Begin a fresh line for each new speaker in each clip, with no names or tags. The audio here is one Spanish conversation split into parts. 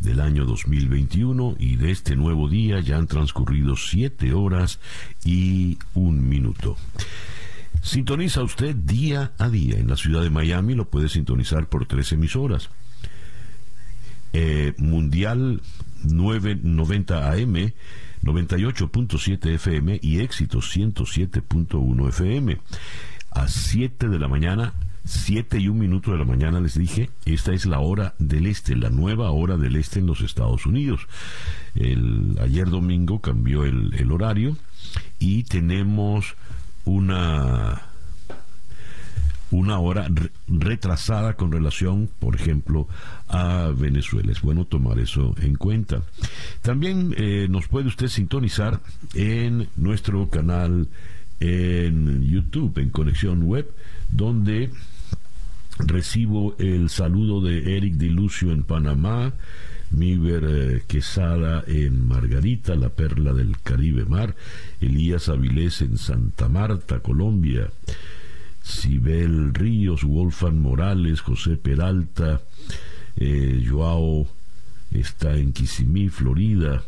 del año 2021 y de este nuevo día ya han transcurrido 7 horas y un minuto. Sintoniza usted día a día. En la ciudad de Miami lo puede sintonizar por tres emisoras. Eh, Mundial 990 AM, 98.7 FM y Éxito 107.1 FM. A 7 de la mañana, 7 y un minuto de la mañana les dije, esta es la hora del este, la nueva hora del este en los Estados Unidos. El, ayer domingo cambió el, el horario y tenemos una una hora retrasada con relación, por ejemplo, a Venezuela. Es bueno tomar eso en cuenta. También eh, nos puede usted sintonizar en nuestro canal en YouTube, en Conexión Web, donde recibo el saludo de Eric Dilucio en Panamá, Miber eh, Quesada en Margarita, la perla del Caribe Mar, Elías Avilés en Santa Marta, Colombia, Sibel Ríos, Wolfan Morales, José Peralta, eh, Joao está en Kissimmee, Florida,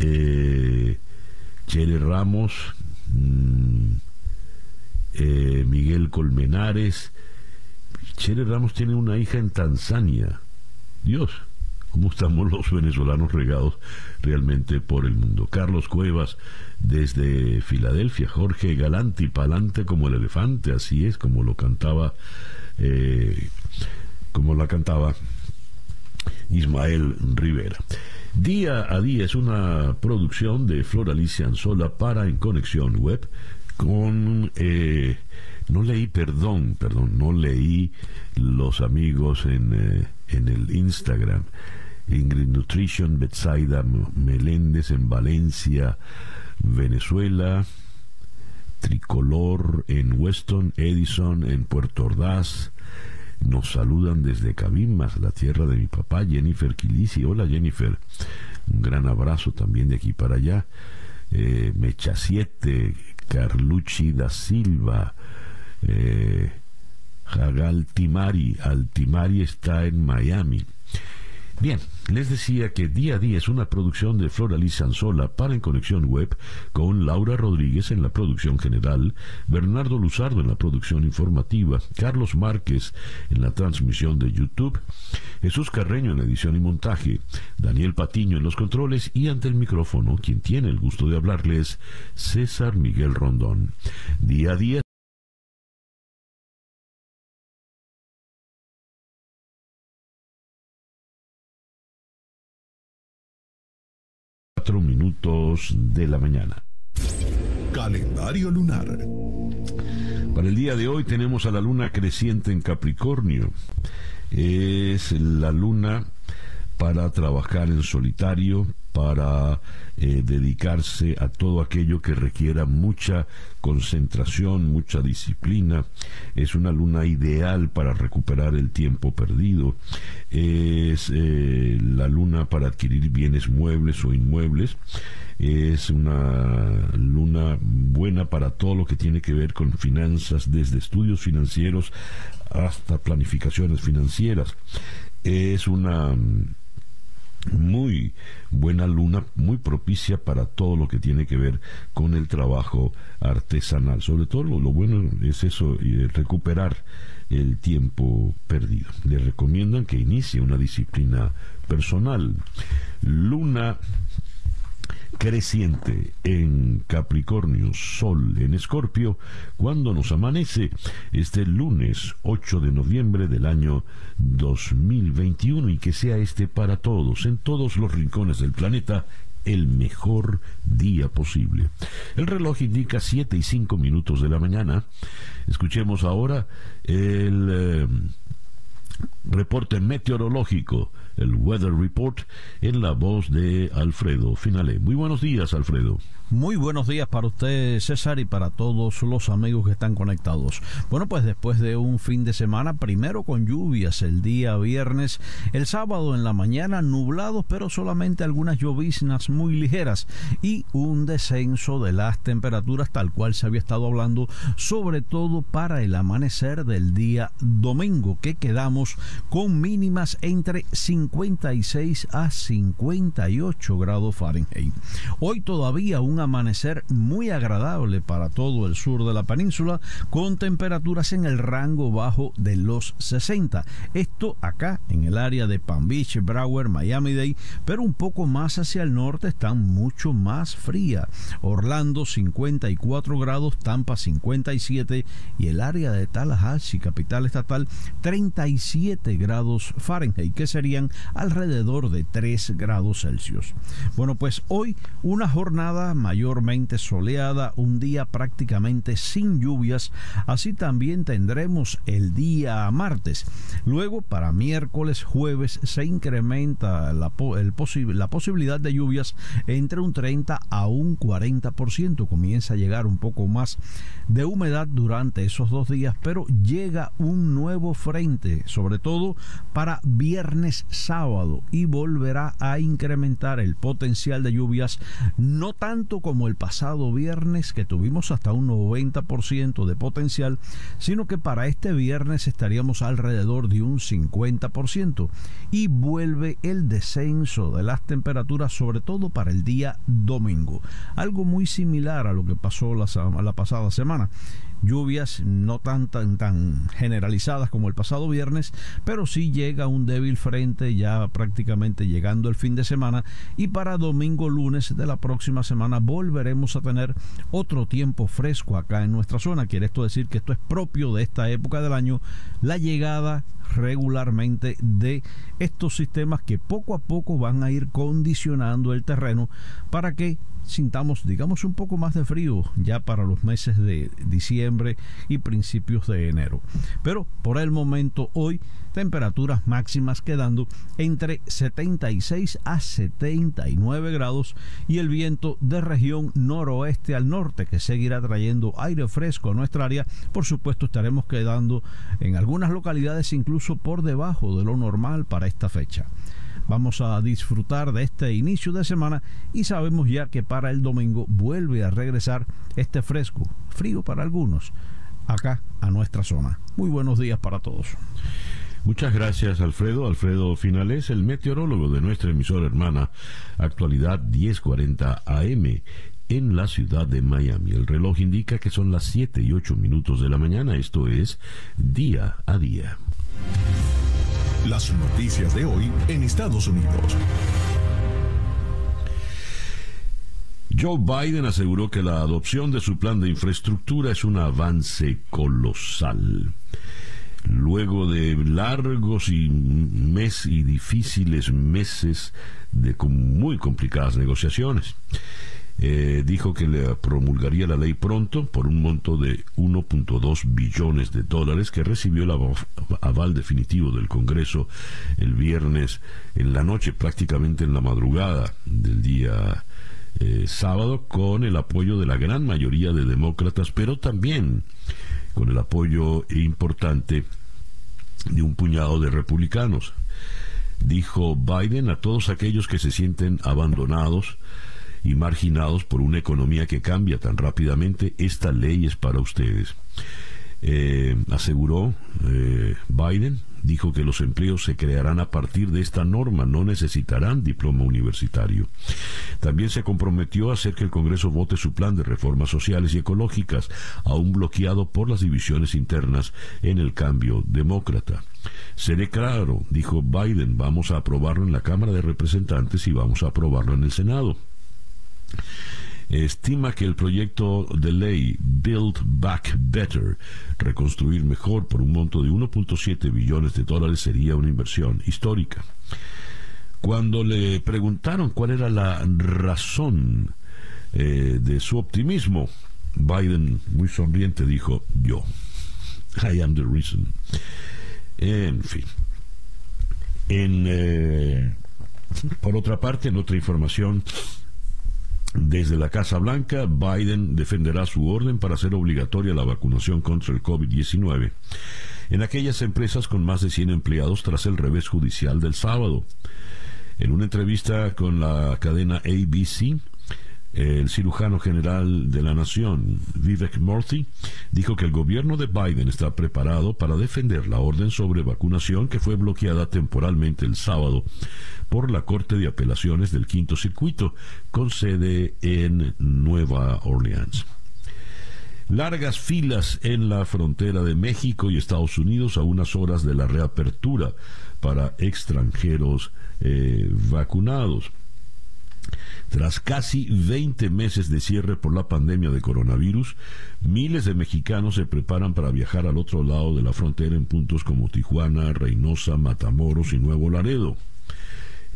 eh, Chere Ramos, mm, eh, Miguel Colmenares, Chere Ramos tiene una hija en Tanzania. Dios, cómo estamos los venezolanos regados realmente por el mundo. Carlos Cuevas desde Filadelfia, Jorge Galanti, palante como el elefante, así es como lo cantaba, eh, como la cantaba Ismael Rivera. Día a día es una producción de Flor Alicia Anzola para En Conexión Web con... Eh, no leí, perdón, perdón, no leí los amigos en, eh, en el Instagram. Ingrid Nutrition, Betsaida Meléndez en Valencia, Venezuela, Tricolor en Weston, Edison en Puerto Ordaz. Nos saludan desde Cabimas, la tierra de mi papá, Jennifer Quilisi. Hola Jennifer, un gran abrazo también de aquí para allá. Eh, Mecha 7, Carlucci da Silva, eh, Jagal Timari. Altimari está en Miami. Bien, les decía que día a día es una producción de Flora Liz Sanzola para En Conexión Web con Laura Rodríguez en la producción general, Bernardo Luzardo en la producción informativa, Carlos Márquez en la transmisión de YouTube, Jesús Carreño en la edición y montaje, Daniel Patiño en los controles y ante el micrófono, quien tiene el gusto de hablarles, César Miguel Rondón. Día a día minutos de la mañana.
Calendario lunar.
Para el día de hoy tenemos a la luna creciente en Capricornio. Es la luna para trabajar en solitario, para eh, dedicarse a todo aquello que requiera mucha concentración, mucha disciplina. Es una luna ideal para recuperar el tiempo perdido. Es eh, la luna para adquirir bienes muebles o inmuebles. Es una luna buena para todo lo que tiene que ver con finanzas, desde estudios financieros hasta planificaciones financieras. Es una muy buena luna, muy propicia para todo lo que tiene que ver con el trabajo artesanal. Sobre todo lo, bueno es eso, recuperar el tiempo perdido. Le recomiendan que inicie una disciplina personal. Luna creciente en Capricornio, Sol en Escorpio, cuando nos amanece este lunes 8 de noviembre del año 2021 y que sea este para todos, en todos los rincones del planeta, el mejor día posible. El reloj indica 7 y 5 minutos de la mañana. Escuchemos ahora el... Eh, reporte meteorológico, el Weather Report, en la voz de Alfredo Finale. Muy buenos días, Alfredo.
Muy buenos días para usted, César, y para todos los amigos que están conectados. Bueno, pues después de un fin de semana, primero con lluvias el día viernes, el sábado en la mañana nublados, pero solamente algunas lloviznas muy ligeras y un descenso de las temperaturas tal cual se había estado hablando, sobre todo para el amanecer del día domingo, que quedamos con mínimas entre 56 a 58 grados Fahrenheit. Hoy todavía un amanecer muy agradable para todo el sur de la península, con temperaturas en el rango bajo de los 60. Esto acá en el área de Palm Beach, Broward, Miami-Dade, pero un poco más hacia el norte están mucho más fría. Orlando 54 grados, Tampa 57 y el área de Tallahassee, capital estatal, 37 grados Fahrenheit, que serían alrededor de 3 grados Celsius. Bueno, pues hoy una jornada mayormente soleada, un día prácticamente sin lluvias, así también tendremos el día martes. Luego, para miércoles, jueves, se incrementa la, la posibilidad de lluvias entre un 30 a un 40%. Comienza a llegar un poco más de humedad durante esos dos días, pero llega un nuevo frente, sobre todo para viernes sábado, y volverá a incrementar el potencial de lluvias, no tanto como el pasado viernes que tuvimos hasta un 90% de potencial, sino que para este viernes estaríamos alrededor de un 50% y vuelve el descenso de las temperaturas sobre todo para el día domingo, algo muy similar a lo que pasó la, la pasada semana lluvias no tan, tan, tan generalizadas como el pasado viernes, pero sí llega un débil frente ya prácticamente llegando el fin de semana y para domingo lunes de la próxima semana volveremos a tener otro tiempo fresco acá en nuestra zona. Quiere esto decir que esto es propio de esta época del año, la llegada regularmente de estos sistemas que poco a poco van a ir condicionando el terreno para que sintamos, digamos, un poco más de frío ya para los meses de diciembre y principios de enero. Pero por el momento hoy temperaturas máximas quedando entre 76 a 79 grados y el viento de región noroeste al norte que seguirá trayendo aire fresco a nuestra área. Por supuesto estaremos quedando en algunas localidades incluso por debajo de lo normal para esta fecha. Vamos a disfrutar de este inicio de semana y sabemos ya que para el domingo vuelve a regresar este fresco, frío para algunos, acá a nuestra zona. Muy buenos días para todos.
Muchas gracias, Alfredo. Alfredo Finales, el meteorólogo de nuestra emisora hermana, actualidad 1040 AM en la ciudad de Miami. El reloj indica que son las 7 y 8 minutos de la mañana, esto es día a día.
Las noticias de hoy en Estados Unidos.
Joe Biden aseguró que la adopción de su plan de infraestructura es un avance colosal. Luego de largos y, mes y difíciles meses de muy complicadas negociaciones. Eh, dijo que le promulgaría la ley pronto por un monto de 1.2 billones de dólares que recibió el aval definitivo del Congreso el viernes en la noche, prácticamente en la madrugada del día eh, sábado, con el apoyo de la gran mayoría de demócratas, pero también con el apoyo importante de un puñado de republicanos. Dijo Biden a todos aquellos que se sienten abandonados, y marginados por una economía que cambia tan rápidamente, esta ley es para ustedes. Eh, aseguró eh, Biden, dijo que los empleos se crearán a partir de esta norma, no necesitarán diploma universitario. También se comprometió a hacer que el Congreso vote su plan de reformas sociales y ecológicas, aún bloqueado por las divisiones internas en el cambio demócrata. Seré claro, dijo Biden, vamos a aprobarlo en la Cámara de Representantes y vamos a aprobarlo en el Senado estima que el proyecto de ley Build Back Better, reconstruir mejor por un monto de 1.7 billones de dólares, sería una inversión histórica. Cuando le preguntaron cuál era la razón eh, de su optimismo, Biden, muy sonriente, dijo, yo, I am the reason. En fin. En, eh, por otra parte, en otra información, desde la Casa Blanca, Biden defenderá su orden para hacer obligatoria la vacunación contra el COVID-19 en aquellas empresas con más de 100 empleados tras el revés judicial del sábado. En una entrevista con la cadena ABC, el cirujano general de la nación, Vivek Murthy, dijo que el gobierno de Biden está preparado para defender la orden sobre vacunación que fue bloqueada temporalmente el sábado por la Corte de Apelaciones del Quinto Circuito, con sede en Nueva Orleans. Largas filas en la frontera de México y Estados Unidos a unas horas de la reapertura para extranjeros eh, vacunados. Tras casi 20 meses de cierre por la pandemia de coronavirus, miles de mexicanos se preparan para viajar al otro lado de la frontera en puntos como Tijuana, Reynosa, Matamoros y Nuevo Laredo.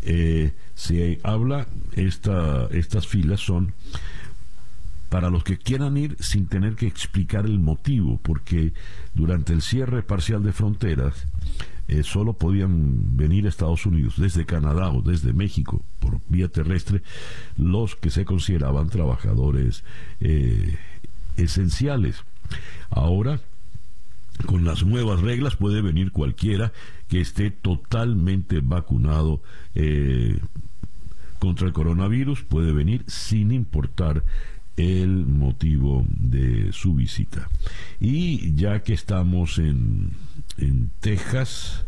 Eh, se habla, esta, estas filas son para los que quieran ir sin tener que explicar el motivo, porque durante el cierre parcial de fronteras eh, solo podían venir a Estados Unidos desde Canadá o desde México por vía terrestre los que se consideraban trabajadores eh, esenciales. Ahora, con las nuevas reglas puede venir cualquiera que esté totalmente vacunado eh, contra el coronavirus, puede venir sin importar el motivo de su visita. Y ya que estamos en, en Texas,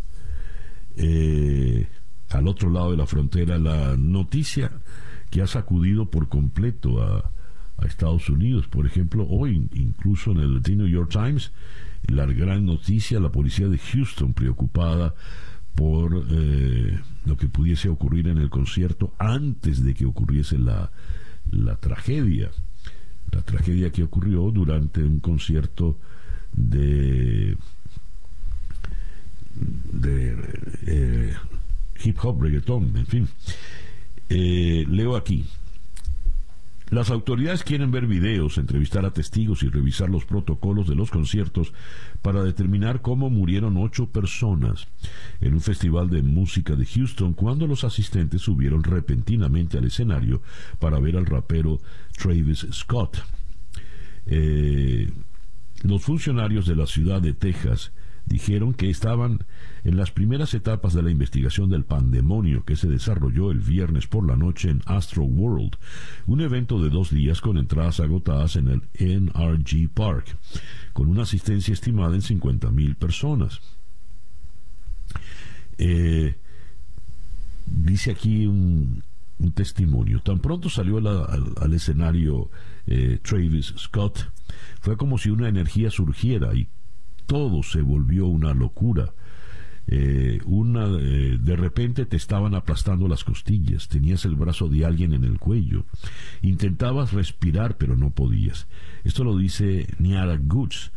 eh, al otro lado de la frontera, la noticia que ha sacudido por completo a, Estados Unidos, por ejemplo, hoy incluso en el The New York Times, la gran noticia, la policía de Houston preocupada por eh, lo que pudiese ocurrir en el concierto antes de que ocurriese la, la tragedia la tragedia que ocurrió durante un concierto de, eh, hip hop, reggaeton, en fin. Eh, leo aquí, las autoridades quieren ver videos, entrevistar a testigos y revisar los protocolos de los conciertos para determinar cómo murieron ocho personas en un festival de música de Houston cuando los asistentes subieron repentinamente al escenario para ver al rapero Travis Scott. Eh, los funcionarios de la ciudad de Texas dijeron que estaban en las primeras etapas de la investigación del pandemonio que se desarrolló el viernes por la noche en Astro World, un evento de dos días con entradas agotadas en el NRG Park, con una asistencia estimada en 50.000 personas. Eh, dice aquí un, testimonio. Tan pronto salió al, escenario eh, Travis Scott, fue como si una energía surgiera y todo se volvió una locura. Eh, una, eh, de repente te estaban aplastando las costillas, tenías el brazo de alguien en el cuello, intentabas respirar pero no podías. Esto lo dice Niara Goods,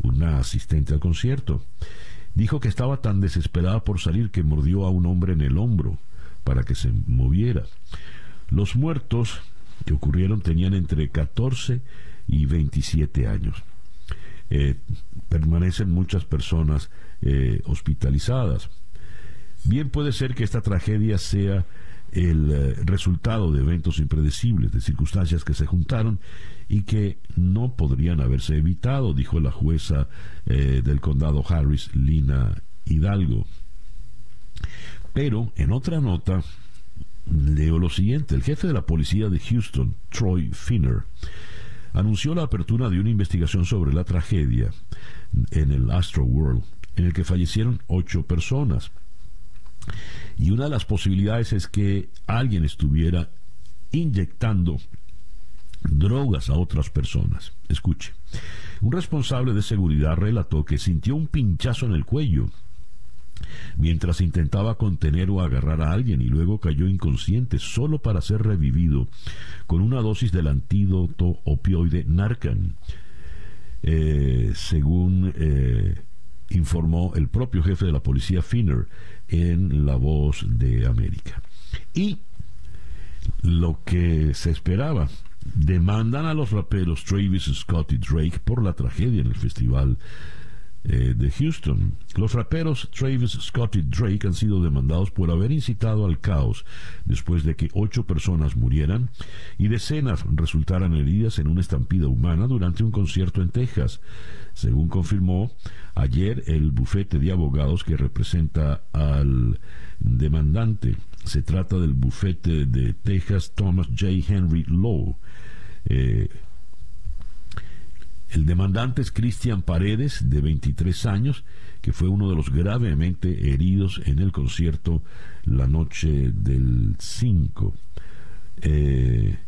una asistente al concierto. Dijo que estaba tan desesperada por salir que mordió a un hombre en el hombro para que se moviera. Los muertos que ocurrieron tenían entre 14 y 27 años. Eh, permanecen muchas personas eh, hospitalizadas. Bien puede ser que esta tragedia sea el eh, resultado de eventos impredecibles, de circunstancias que se juntaron y que no podrían haberse evitado, dijo la jueza del condado Harris, Lina Hidalgo. Pero en otra nota, leo lo siguiente, el jefe de la policía de Houston, Troy Finner, anunció la apertura de una investigación sobre la tragedia en el Astro World, en el que fallecieron ocho personas. Y una de las posibilidades es que alguien estuviera inyectando drogas a otras personas. Escuche, un responsable de seguridad relató que sintió un pinchazo en el cuello mientras intentaba contener o agarrar a alguien y luego cayó inconsciente solo para ser revivido con una dosis del antídoto opioide Narcan, eh, según eh, informó el propio jefe de la policía Finner en La Voz de América. Y lo que se esperaba, demandan a los raperos Travis Scott y Drake por la tragedia en el festival eh, de Houston. Los raperos Travis Scott y Drake han sido demandados por haber incitado al caos después de que ocho personas murieran y decenas resultaran heridas en una estampida humana durante un concierto en Texas, según confirmó ayer el bufete de abogados que representa al demandante. Se trata del bufete de Texas Thomas J. Henry Law. El demandante es Cristian Paredes, de 23 años, que fue uno de los gravemente heridos en el concierto la noche del 5. Eh,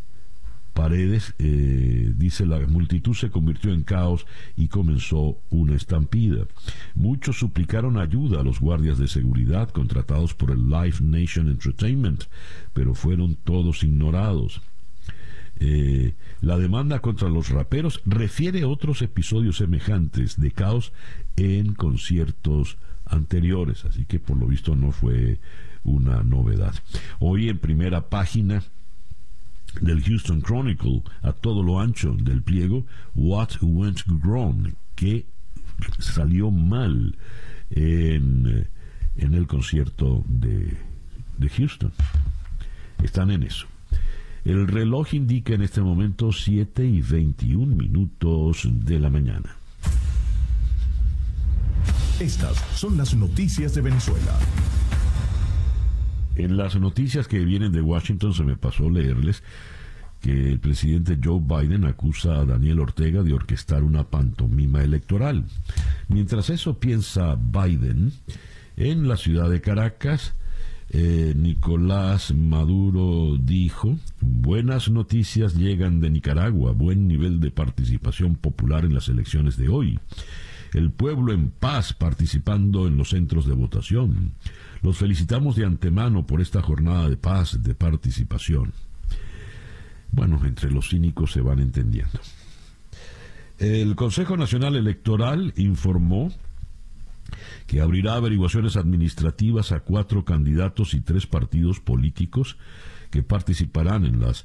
Paredes eh, dice la multitud se convirtió en caos y comenzó una estampida. Muchos suplicaron ayuda a los guardias de seguridad contratados por el Live Nation Entertainment, pero fueron todos ignorados. Eh, la demanda contra los raperos refiere otros episodios semejantes de caos en conciertos anteriores, así que por lo visto no fue una novedad. Hoy en primera página del Houston Chronicle, a todo lo ancho del pliego, What Went Wrong, que salió mal en, en el concierto de, de Houston. Están en eso. El reloj indica en este momento 7 y 21 minutos de la mañana.
Estas son las noticias de Venezuela.
En las noticias que vienen de Washington se me pasó leerles que el presidente Joe Biden acusa a Daniel Ortega de orquestar una pantomima electoral. Mientras eso piensa Biden, en la ciudad de Caracas, eh, Nicolás Maduro dijo, buenas noticias llegan de Nicaragua, buen nivel de participación popular en las elecciones de hoy. El pueblo en paz participando en los centros de votación. Los felicitamos de antemano por esta jornada de paz, de participación. Bueno, entre los cínicos se van entendiendo. El Consejo Nacional Electoral informó que abrirá averiguaciones administrativas a cuatro candidatos y tres partidos políticos que participarán en las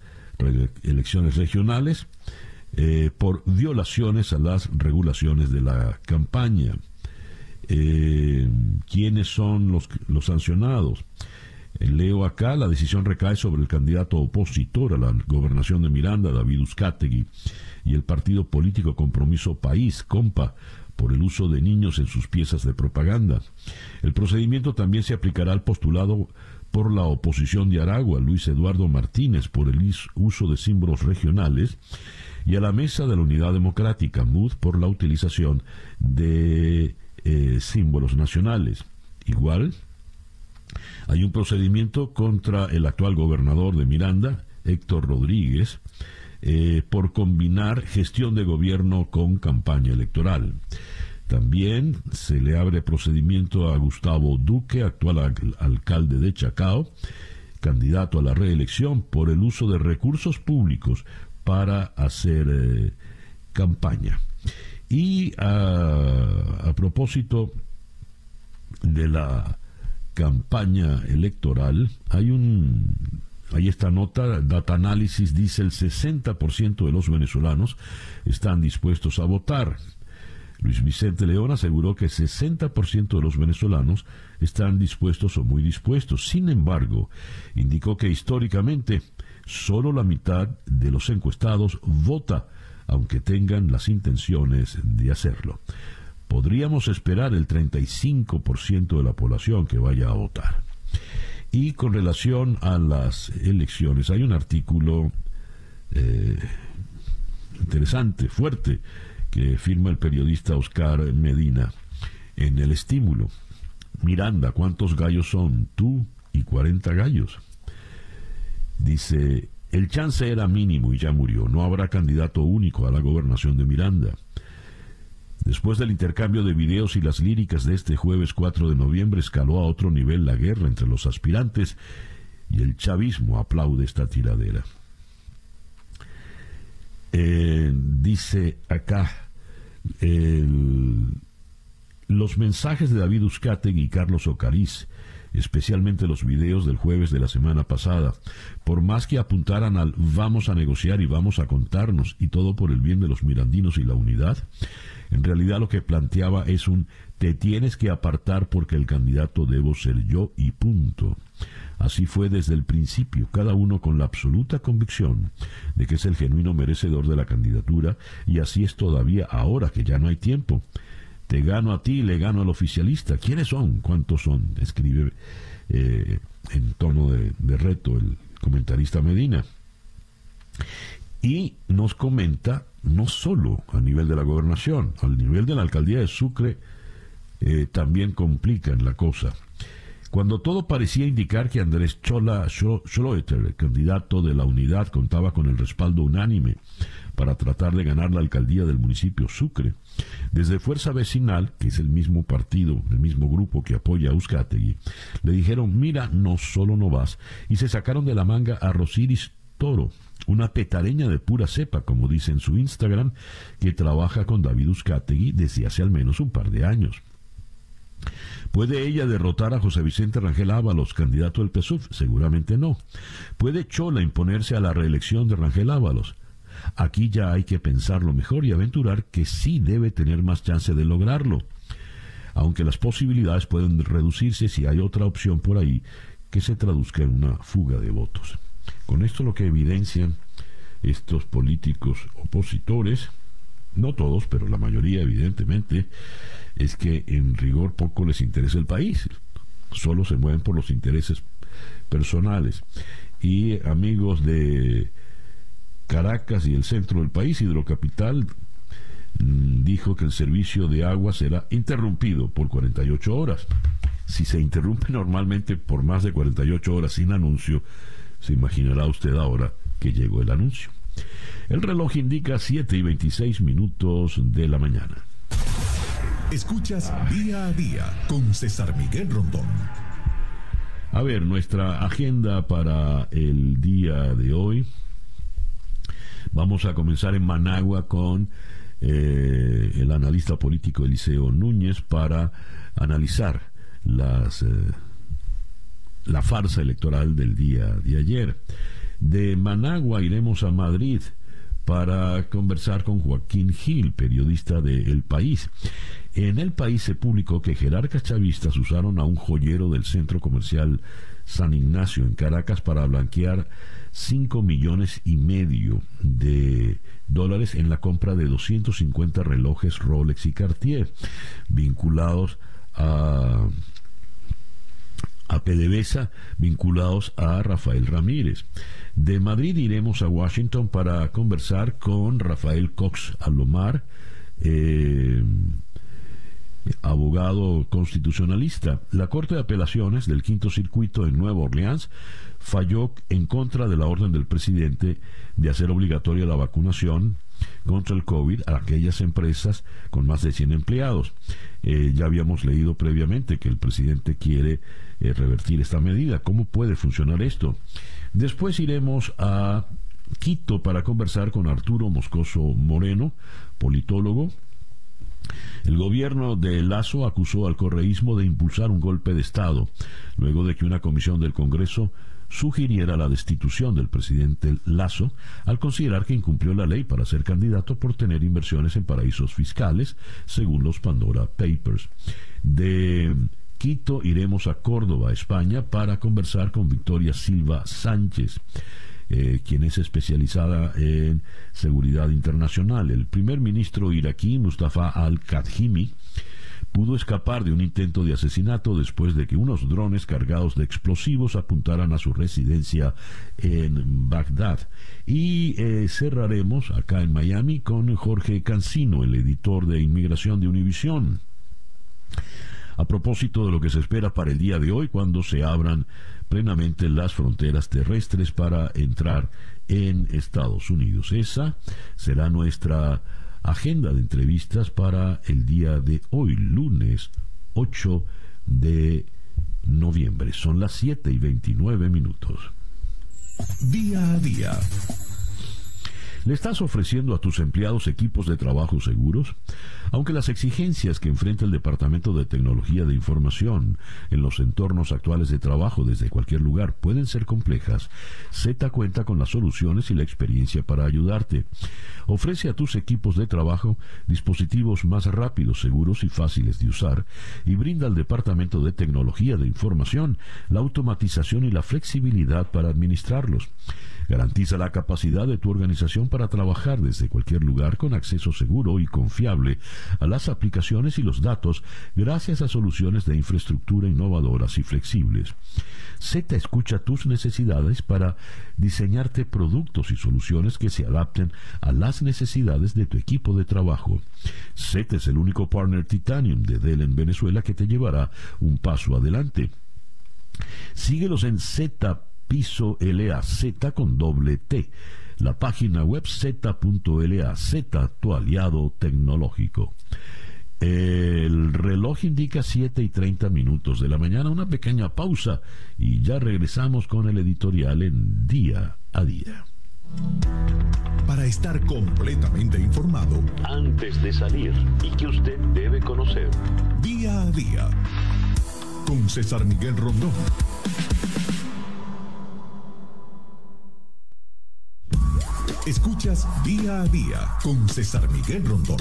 elecciones regionales eh, por violaciones a las regulaciones de la campaña. Eh, ¿Quiénes son los, sancionados? Eh, leo acá, la decisión recae sobre el candidato opositor a la gobernación de Miranda, David Uzcategui, y el partido político Compromiso País, COMPA, por el uso de niños en sus piezas de propaganda. El procedimiento también se aplicará al postulado por la oposición de Aragua, Luis Eduardo Martínez, por el uso de símbolos regionales, y a la mesa de la Unidad Democrática, MUD, por la utilización de eh, símbolos nacionales. Igual, hay un procedimiento contra el actual gobernador de Miranda, Héctor Rodríguez, eh, por combinar gestión de gobierno con campaña electoral. También se le abre procedimiento a Gustavo Duque, actual alcalde de Chacao, candidato a la reelección, por el uso de recursos públicos para hacer eh, campaña. Y a, propósito de la campaña electoral, hay un Ahí esta nota, Data Analysis dice el 60% de los venezolanos están dispuestos a votar. Luis Vicente León aseguró que 60% de los venezolanos están dispuestos o muy dispuestos. Sin embargo, indicó que históricamente solo la mitad de los encuestados vota, aunque tengan las intenciones de hacerlo. Podríamos esperar el 35% de la población que vaya a votar. Y con relación a las elecciones, hay un artículo eh, interesante, fuerte, que firma el periodista Oscar Medina en El Estímulo. Miranda, ¿cuántos gallos son? Tú y 40 gallos. Dice, el chance era mínimo y ya murió. No habrá candidato único a la gobernación de Miranda. Después del intercambio de videos y las líricas de este jueves 4 de noviembre, escaló a otro nivel la guerra entre los aspirantes y el chavismo aplaude esta tiradera. Eh, dice acá, los mensajes de David Uzcategui y Carlos Ocariz especialmente los videos del jueves de la semana pasada. Por más que apuntaran al vamos a negociar y vamos a contarnos y todo por el bien de los mirandinos y la unidad, en realidad lo que planteaba es un te tienes que apartar porque el candidato debo ser yo y punto. Así fue desde el principio, cada uno con la absoluta convicción de que es el genuino merecedor de la candidatura, y así es todavía ahora que ya no hay tiempo. Te gano a ti, le gano al oficialista. ¿Quiénes son? ¿Cuántos son? Escribe eh, en tono de, reto el comentarista Medina. Y nos comenta no solo a nivel de la gobernación, al nivel de la alcaldía de Sucre eh, también complican la cosa. Cuando todo parecía indicar que Andrés Chola Schroeter, el candidato de la unidad, contaba con el respaldo unánime para tratar de ganar la alcaldía del municipio Sucre, desde Fuerza Vecinal, que es el mismo partido, el mismo grupo que apoya a Uzcategui, le dijeron, mira, no solo no vas, y se sacaron de la manga a Rosiris Toro, una petareña de pura cepa, como dice en su Instagram, que trabaja con David Uzcategui desde hace al menos un par de años. ¿Puede ella derrotar a José Vicente Rangel Ábalos, candidato del PSUV? Seguramente no. ¿Puede Chola imponerse a la reelección de Rangel Ábalos? Aquí ya hay que pensarlo mejor y aventurar que sí debe tener más chance de lograrlo. Aunque las posibilidades pueden reducirse si hay otra opción por ahí que se traduzca en una fuga de votos. Con esto lo que evidencian estos políticos opositores, no todos, pero la mayoría evidentemente, es que en rigor poco les interesa el país, solo se mueven por los intereses personales. Y amigos de Caracas y el centro del país, Hidrocapital, mm, dijo que el servicio de agua será interrumpido por 48 horas. Si se interrumpe normalmente por más de 48 horas sin anuncio, se imaginará usted ahora que llegó el anuncio. El reloj indica 7 y 26 minutos de la mañana.
Escuchas día a día con César Miguel Rondón.
A ver, nuestra agenda para el día de hoy. Vamos a comenzar en Managua con eh, el analista político Eliseo Núñez para analizar las, eh, la farsa electoral del día de ayer. De Managua iremos a Madrid para conversar con Joaquín Gil, periodista de El País. En El País se publicó que jerarcas chavistas usaron a un joyero del centro comercial San Ignacio en Caracas para blanquear 5 millones y medio de dólares en la compra de 250 relojes Rolex y Cartier vinculados a a PDVSA vinculados a Rafael Ramírez. De Madrid iremos a Washington para conversar con Rafael Cox Alomar, eh, abogado constitucionalista. La Corte de Apelaciones del Quinto Circuito en Nueva Orleans falló en contra de la orden del presidente de hacer obligatoria la vacunación contra el COVID a aquellas empresas con más de 100 empleados. Eh, ya habíamos leído previamente que el presidente quiere eh, revertir esta medida. ¿Cómo puede funcionar esto? Después iremos a Quito para conversar con Arturo Moscoso Moreno, politólogo. El gobierno de Lazo acusó al correísmo de impulsar un golpe de Estado, luego de que una comisión del Congreso sugiriera la destitución del presidente Lazo al considerar que incumplió la ley para ser candidato por tener inversiones en paraísos fiscales, según los Pandora Papers. De Quito iremos a Córdoba, España, para conversar con Victoria Silva Sánchez. Eh, quien es especializada en seguridad internacional. El primer ministro iraquí, Mustafa al-Kadhimi, pudo escapar de un intento de asesinato después de que unos drones cargados de explosivos apuntaran a su residencia en Bagdad. Y eh, cerraremos acá en Miami con Jorge Cancino, el editor de inmigración de Univisión. A propósito de lo que se espera para el día de hoy, cuando se abran plenamente las fronteras terrestres para entrar en Estados Unidos. Esa será nuestra agenda de entrevistas para el día de hoy, lunes 8 de noviembre. Son las 7 y 29 minutos.
Día a día
¿Le estás ofreciendo a tus empleados equipos de trabajo seguros? Aunque las exigencias que enfrenta el Departamento de Tecnología de Información en los entornos actuales de trabajo desde cualquier lugar pueden ser complejas, Z cuenta con las soluciones y la experiencia para ayudarte. Ofrece a tus equipos de trabajo dispositivos más rápidos, seguros y fáciles de usar y brinda al Departamento de Tecnología de Información la automatización y la flexibilidad para administrarlos. Garantiza la capacidad de tu organización para trabajar desde cualquier lugar con acceso seguro y confiable a las aplicaciones y los datos gracias a soluciones de infraestructura innovadoras y flexibles. Z escucha tus necesidades para diseñarte productos y soluciones que se adapten a las necesidades de tu equipo de trabajo. Z es el único partner Titanium de Dell en Venezuela que te llevará un paso adelante. Síguelos en Z piso Z con doble T. La página web z.la, Z, tu aliado tecnológico. El reloj indica 7 y 30 minutos de la mañana, una pequeña pausa y ya regresamos con el editorial en día a día.
Para estar completamente informado,
antes de salir y que usted debe conocer,
día a día, con César Miguel Rondón. Escuchas día a día con César Miguel Rondón.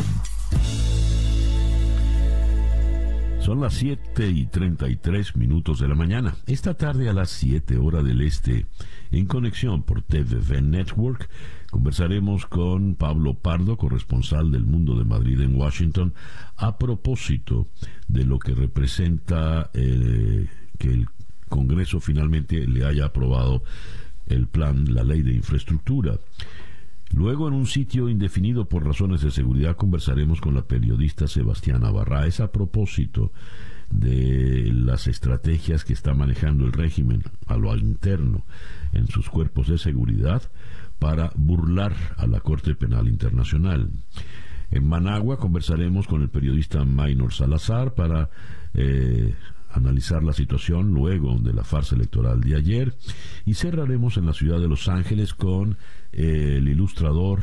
Son las 7 y 33 minutos de la mañana. Esta tarde a las 7 hora del este, en conexión por TVV Network, conversaremos con Pablo Pardo, corresponsal del Mundo de Madrid en Washington, a propósito de lo que representa eh, que el Congreso finalmente le haya aprobado el plan, la ley de infraestructura. Luego, en un sitio indefinido por razones de seguridad, conversaremos con la periodista Sebastiana Barraes a propósito de las estrategias que está manejando el régimen a lo interno en sus cuerpos de seguridad para burlar a la Corte Penal Internacional. En Managua conversaremos con el periodista Maynor Salazar para eh, analizar la situación luego de la farsa electoral de ayer y cerraremos en la ciudad de Los Ángeles con eh, el ilustrador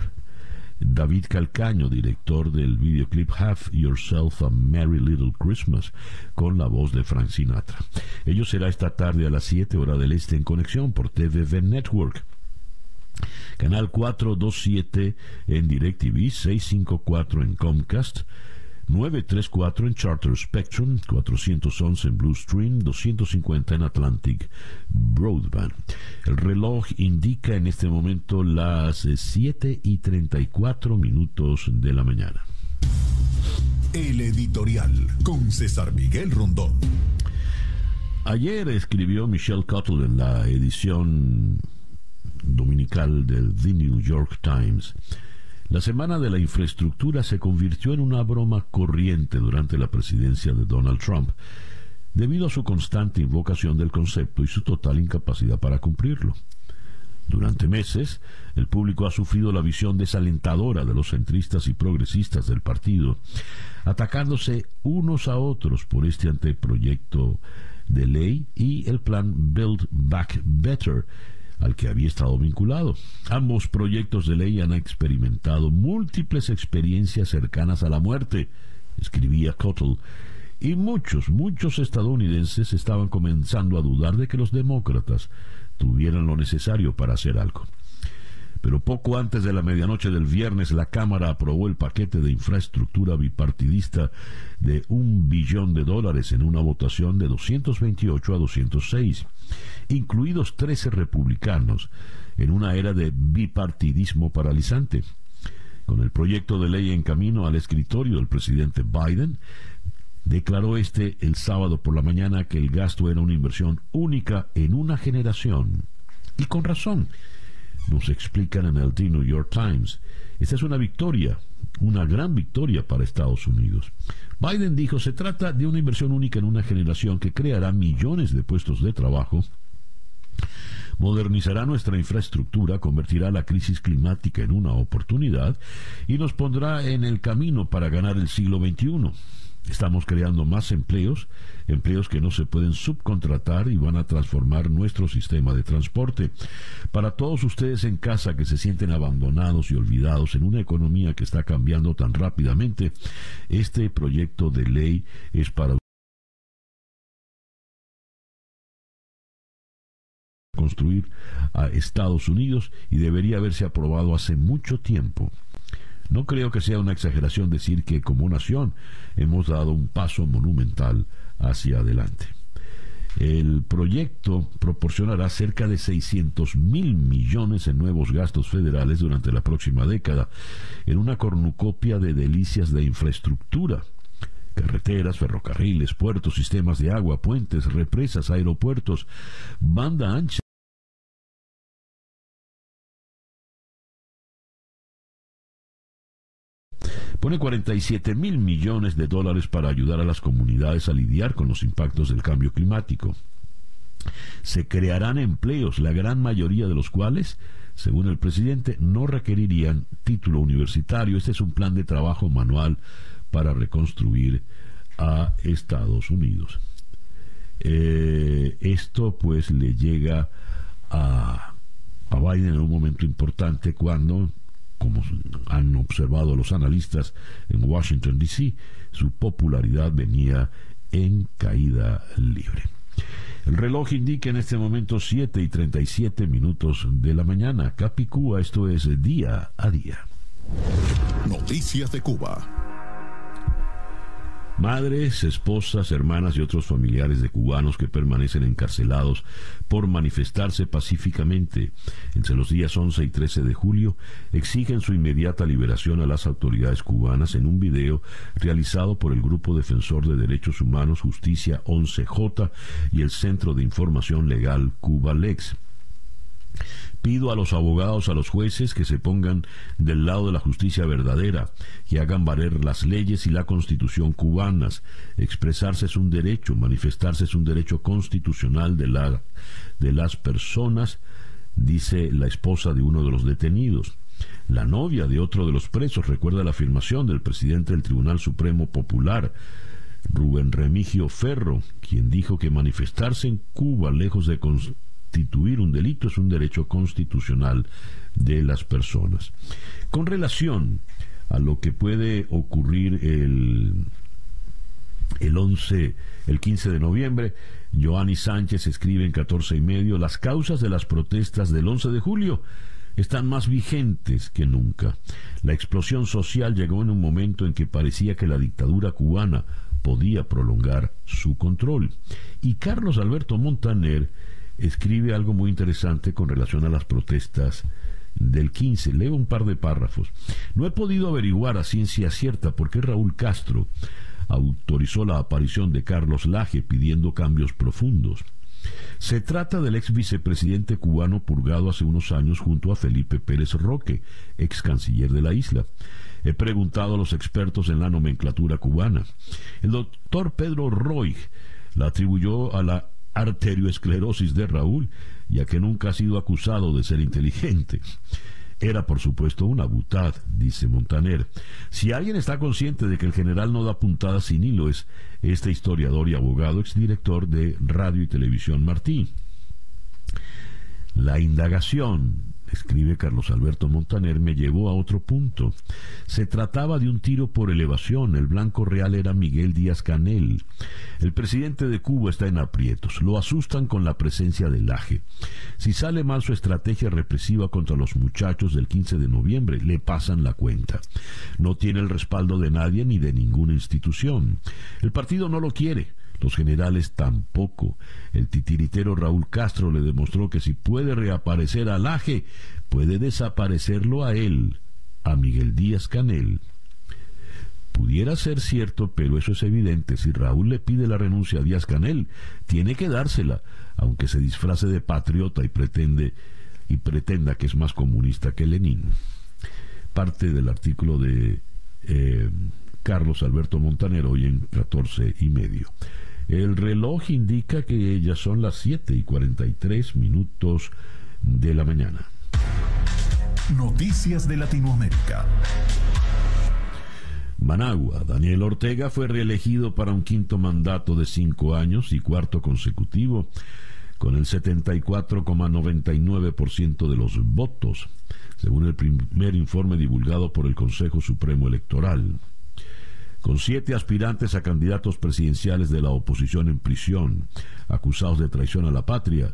David Calcaño, director del videoclip Have Yourself a Merry Little Christmas, con la voz de Frank Sinatra. Ello será esta tarde a las 7 horas del este en conexión por TVV Network. Canal 427 en DirecTV, 654 en Comcast, 934 en Charter Spectrum, 411 en Blue Stream, 250 en Atlantic Broadband. El reloj indica en este momento las 7 y 34 minutos de la mañana.
El editorial con César Miguel Rondón.
Ayer escribió Michelle Cottle en la edición dominical del The New York Times la Semana de la Infraestructura se convirtió en una broma corriente durante la presidencia de Donald Trump, debido a su constante invocación del concepto y su total incapacidad para cumplirlo. Durante meses, el público ha sufrido la visión desalentadora de los centristas y progresistas del partido, atacándose unos a otros por este anteproyecto de ley y el plan Build Back Better, al que había estado vinculado. Ambos proyectos de ley han experimentado múltiples experiencias cercanas a la muerte, escribía Cottle, y muchos, muchos estadounidenses estaban comenzando a dudar de que los demócratas tuvieran lo necesario para hacer algo. Pero poco antes de la medianoche del viernes, la Cámara aprobó el paquete de infraestructura bipartidista de un billón de dólares en una votación de 228 a 206 incluidos 13 republicanos, en una era de bipartidismo paralizante. Con el proyecto de ley en camino al escritorio del presidente Biden, declaró este el sábado por la mañana que el gasto era una inversión única en una generación. Y con razón, nos explican en el The New York Times. Esta es una victoria, una gran victoria para Estados Unidos. Biden dijo, se trata de una inversión única en una generación que creará millones de puestos de trabajo modernizará nuestra infraestructura, convertirá la crisis climática en una oportunidad y nos pondrá en el camino para ganar el siglo XXI. Estamos creando más empleos, empleos que no se pueden subcontratar y van a transformar nuestro sistema de transporte. Para todos ustedes en casa que se sienten abandonados y olvidados en una economía que está cambiando tan rápidamente, este proyecto de ley es para construir a Estados Unidos y debería haberse aprobado hace mucho tiempo. No creo que sea una exageración decir que como nación hemos dado un paso monumental hacia adelante. El proyecto proporcionará cerca de 600 mil millones en nuevos gastos federales durante la próxima década, en una cornucopia de delicias de infraestructura carreteras, ferrocarriles, puertos, sistemas de agua, puentes, represas, aeropuertos, banda ancha pone 47 mil millones de dólares para ayudar a las comunidades a lidiar con los impactos del cambio climático. Se crearán empleos, la gran mayoría de los cuales, según el presidente, no requerirían título universitario. Este es un plan de trabajo manual para reconstruir a Estados Unidos. Eh, esto pues le llega a, a Biden en un momento importante cuando como han observado los analistas en Washington, D.C., su popularidad venía en caída libre. El reloj indica en este momento 7 y 37 minutos de la mañana. Capicúa, esto es día a día.
Noticias de Cuba.
Madres, esposas, hermanas y otros familiares de cubanos que permanecen encarcelados por manifestarse pacíficamente entre los días 11 y 13 de julio exigen su inmediata liberación a las autoridades cubanas en un video realizado por el Grupo Defensor de Derechos Humanos Justicia 11J y el Centro de Información Legal Cuba Lex. Pido a los abogados, a los jueces que se pongan del lado de la justicia verdadera, que hagan valer las leyes y la constitución cubanas. Expresarse es un derecho, manifestarse es un derecho constitucional de, de las personas, dice la esposa de uno de los detenidos. La novia de otro de los presos recuerda la afirmación del presidente del Tribunal Supremo Popular, Rubén Remigio Ferro, quien dijo que manifestarse en Cuba, lejos de un delito es un derecho constitucional de las personas. Con relación a lo que puede ocurrir el, el 11, el 15 de noviembre, Joanny Sánchez escribe en 14 y medio, las causas de las protestas del 11 de julio están más vigentes que nunca. La explosión social llegó en un momento en que parecía que la dictadura cubana podía prolongar su control. Y Carlos Alberto Montaner escribe algo muy interesante con relación a las protestas del 15. Leo un par de párrafos. No he podido averiguar a ciencia cierta por qué Raúl Castro autorizó la aparición de Carlos Laje pidiendo cambios profundos. Se trata del ex vicepresidente cubano purgado hace unos años junto a Felipe Pérez Roque, ex canciller de la isla. He preguntado a los expertos en la nomenclatura cubana. El doctor Pedro Roy la atribuyó a la arterioesclerosis de Raúl, ya que nunca ha sido acusado de ser inteligente. Era, por supuesto, una butad, dice Montaner. Si alguien está consciente de que el general no da puntadas sin hilo, es este historiador y abogado, exdirector de Radio y Televisión Martí. La indagación escribe Carlos Alberto Montaner, me llevó a otro punto. Se trataba de un tiro por elevación. El blanco real era Miguel Díaz Canel. El presidente de Cuba está en aprietos. Lo asustan con la presencia del Laje. Si sale mal su estrategia represiva contra los muchachos del 15 de noviembre, le pasan la cuenta. No tiene el respaldo de nadie ni de ninguna institución. El partido no lo quiere los generales tampoco. El titiritero Raúl Castro le demostró que si puede reaparecer a Laje, puede desaparecerlo a él, a Miguel Díaz Canel. Pudiera ser cierto, pero eso es evidente. Si Raúl le pide la renuncia a Díaz Canel, tiene que dársela, aunque se disfrace de patriota y pretende y pretenda que es más comunista que Lenin. Parte del artículo de eh, Carlos Alberto Montaner hoy en 14 y medio. El reloj indica que ya son las 7 y 43 minutos de la mañana.
Noticias de Latinoamérica.
Managua, Daniel Ortega fue reelegido para un quinto mandato de cinco años y cuarto consecutivo, con el 74,99% de los votos, según el primer informe divulgado por el Consejo Supremo Electoral. Con siete aspirantes a candidatos presidenciales de la oposición en prisión, acusados de traición a la patria,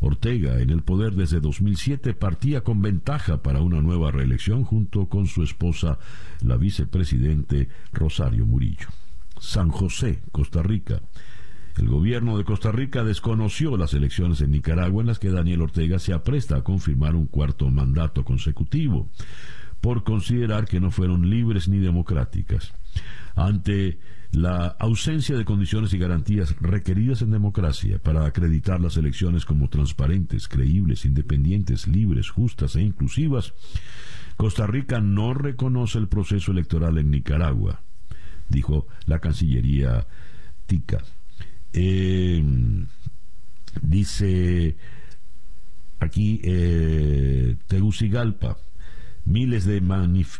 Ortega, en el poder desde 2007, partía con ventaja para una nueva reelección junto con su esposa, la vicepresidente Rosario Murillo. San José, Costa Rica. El gobierno de Costa Rica desconoció las elecciones en Nicaragua en las que Daniel Ortega se apresta a confirmar un cuarto mandato consecutivo, por considerar que no fueron libres ni democráticas. Ante la ausencia de condiciones y garantías requeridas en democracia para acreditar las elecciones como transparentes, creíbles, independientes, libres, justas e inclusivas, Costa Rica no reconoce el proceso electoral en Nicaragua, dijo la Cancillería TICA. Eh, dice aquí eh, Tegucigalpa, Miles de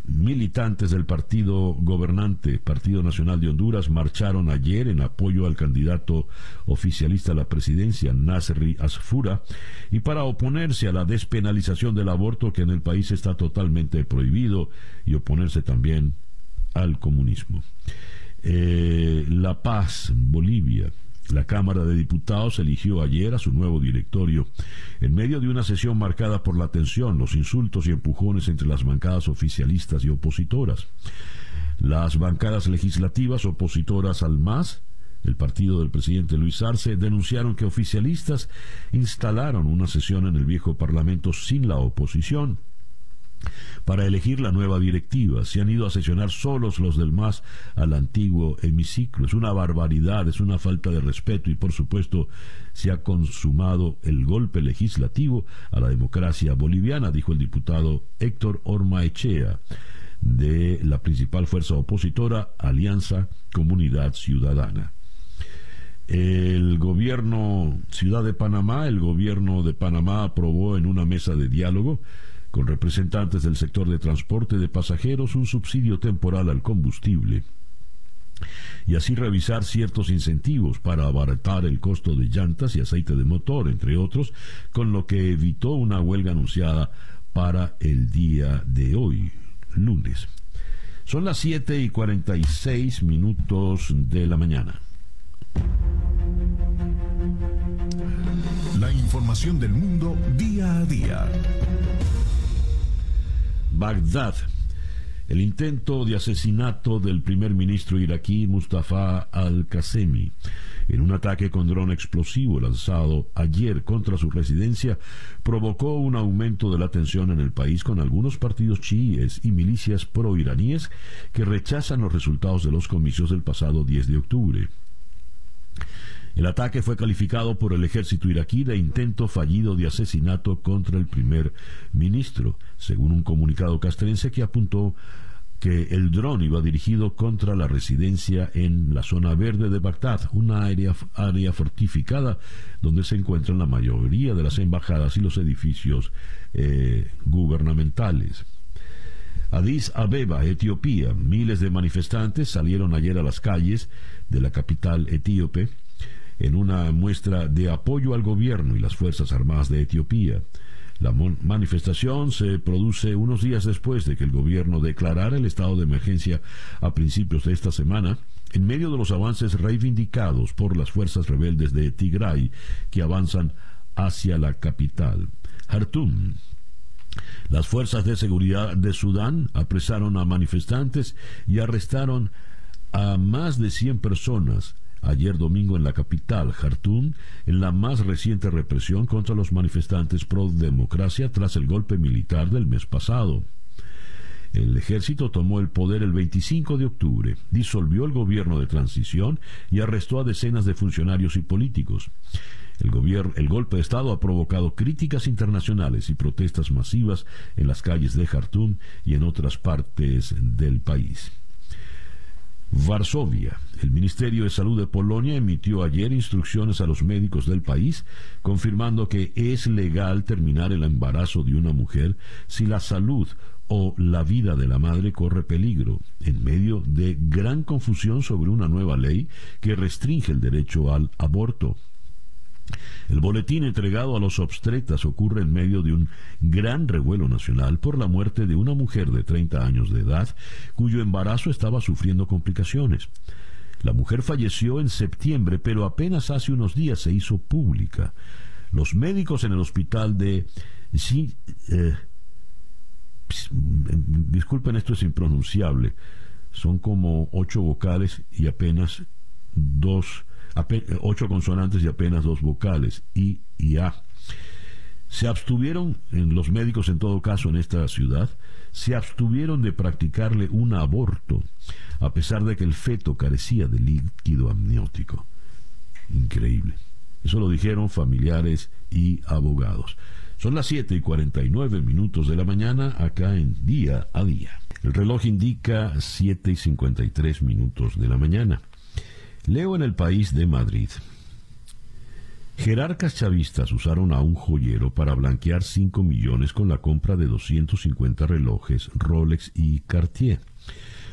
militantes del partido gobernante, Partido Nacional de Honduras, marcharon ayer en apoyo al candidato oficialista a la presidencia, Nasri Asfura, y para oponerse a la despenalización del aborto que en el país está totalmente prohibido y oponerse también al comunismo. Eh, la Paz, Bolivia. La Cámara de Diputados eligió ayer a su nuevo directorio en medio de una sesión marcada por la tensión, los insultos y empujones entre las bancadas oficialistas y opositoras. Las bancadas legislativas opositoras al MAS, el partido del presidente Luis Arce, denunciaron que oficialistas instalaron una sesión en el viejo Parlamento sin la oposición para elegir la nueva directiva. Se han ido a sesionar solos los del MAS al antiguo hemiciclo. Es una barbaridad, es una falta de respeto y por supuesto se ha consumado el golpe legislativo a la democracia boliviana, dijo el diputado Héctor Ormaechea de la principal fuerza opositora, Alianza Comunidad Ciudadana. El gobierno Ciudad de Panamá, el gobierno de Panamá aprobó en una mesa de diálogo con representantes del sector de transporte de pasajeros un subsidio temporal al combustible y así revisar ciertos incentivos para abaratar el costo de llantas y aceite de motor, entre otros, con lo que evitó una huelga anunciada para el día de hoy, lunes. Son las 7 y 46 minutos de la mañana.
La información del mundo día a día.
Bagdad. El intento de asesinato del primer ministro iraquí Mustafa al-Qasemi en un ataque con dron explosivo lanzado ayer contra su residencia provocó un aumento de la tensión en el país con algunos partidos chiíes y milicias pro-iraníes que rechazan los resultados de los comicios del pasado 10 de octubre. El ataque fue calificado por el ejército iraquí de intento fallido de asesinato contra el primer ministro, según un comunicado castrense que apuntó que el dron iba dirigido contra la residencia en la zona verde de Bagdad, una área, área fortificada donde se encuentran la mayoría de las embajadas y los edificios eh, gubernamentales. Addis Abeba, Etiopía. Miles de manifestantes salieron ayer a las calles de la capital etíope en una muestra de apoyo al gobierno y las Fuerzas Armadas de Etiopía. La manifestación se produce unos días después de que el gobierno declarara el estado de emergencia a principios de esta semana, en medio de los avances reivindicados por las fuerzas rebeldes de Tigray que avanzan hacia la capital, Jartum. Las fuerzas de seguridad de Sudán apresaron a manifestantes y arrestaron a más de 100 personas ayer domingo en la capital, Jartum, en la más reciente represión contra los manifestantes pro democracia tras el golpe militar del mes pasado. El ejército tomó el poder el 25 de octubre, disolvió el gobierno de transición y arrestó a decenas de funcionarios y políticos. El, el, golpe de Estado ha provocado críticas internacionales y protestas masivas en las calles de Jartum y en otras partes del país. Varsovia. El Ministerio de Salud de Polonia emitió ayer instrucciones a los médicos del país confirmando que es legal terminar el embarazo de una mujer si la salud o la vida de la madre corre peligro, en medio de gran confusión sobre una nueva ley que restringe el derecho al aborto. El boletín entregado a los obstetras ocurre en medio de un gran revuelo nacional por la muerte de una mujer de 30 años de edad cuyo embarazo estaba sufriendo complicaciones. La mujer falleció en septiembre, pero apenas hace unos días se hizo pública. Los médicos en el hospital de... Eh, disculpen, esto es impronunciable. Son como ocho vocales y apenas dos ocho consonantes y apenas dos vocales, I y A. Se abstuvieron, los médicos en todo caso en esta ciudad, se abstuvieron de practicarle un aborto, a pesar de que el feto carecía de líquido amniótico. Increíble. Eso lo dijeron familiares y abogados. Son las 7 y 49 minutos de la mañana acá en día a día. El reloj indica 7 y 53 minutos de la mañana. Leo en el país de Madrid. Jerarcas chavistas usaron a un joyero para blanquear 5 millones con la compra de 250 relojes Rolex y Cartier.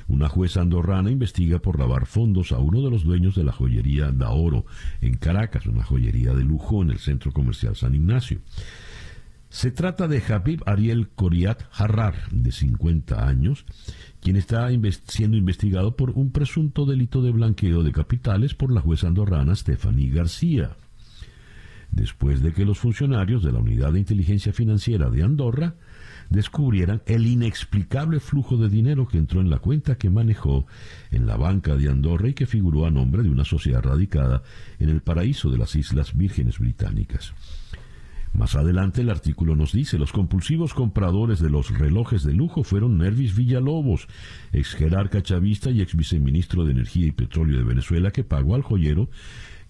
Una jueza andorrana investiga por lavar fondos a uno de los dueños de la joyería Daoro en Caracas, una joyería de lujo en el centro comercial San Ignacio. Se trata de Habib Ariel Coriat Harrar, de 50 años, quien está siendo investigado por un presunto delito de blanqueo de capitales por la jueza andorrana Stephanie García. Después de que los funcionarios de la Unidad de Inteligencia Financiera de Andorra descubrieran el inexplicable flujo de dinero que entró en la cuenta que manejó en la banca de Andorra y que figuró a nombre de una sociedad radicada en el paraíso de las Islas Vírgenes Británicas. Más adelante el artículo nos dice, los compulsivos compradores de los relojes de lujo fueron Nervis Villalobos, ex jerarca chavista y ex viceministro de Energía y Petróleo de Venezuela, que pagó al joyero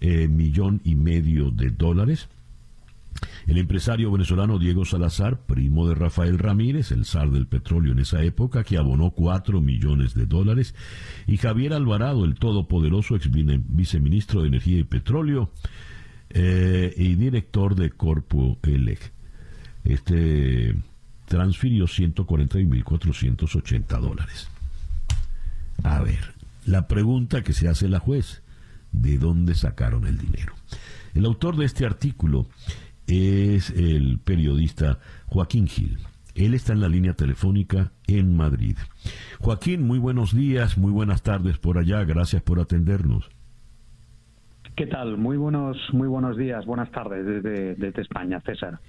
eh, millón y medio de dólares. El empresario venezolano Diego Salazar, primo de Rafael Ramírez, el zar del petróleo en esa época, que abonó cuatro millones de dólares, y Javier Alvarado, el todopoderoso ex viceministro de Energía y Petróleo, eh, y director de Corpo ELEC. Este transfirió 140.480 dólares. A ver, la pregunta que se hace la juez, ¿de dónde sacaron el dinero? El autor de este artículo es el periodista Joaquín Gil. Él está en la línea telefónica en Madrid. Joaquín, muy buenos días, muy buenas tardes por allá, gracias por atendernos.
¿Qué tal? Muy buenos, muy buenos días, buenas tardes desde, España, César.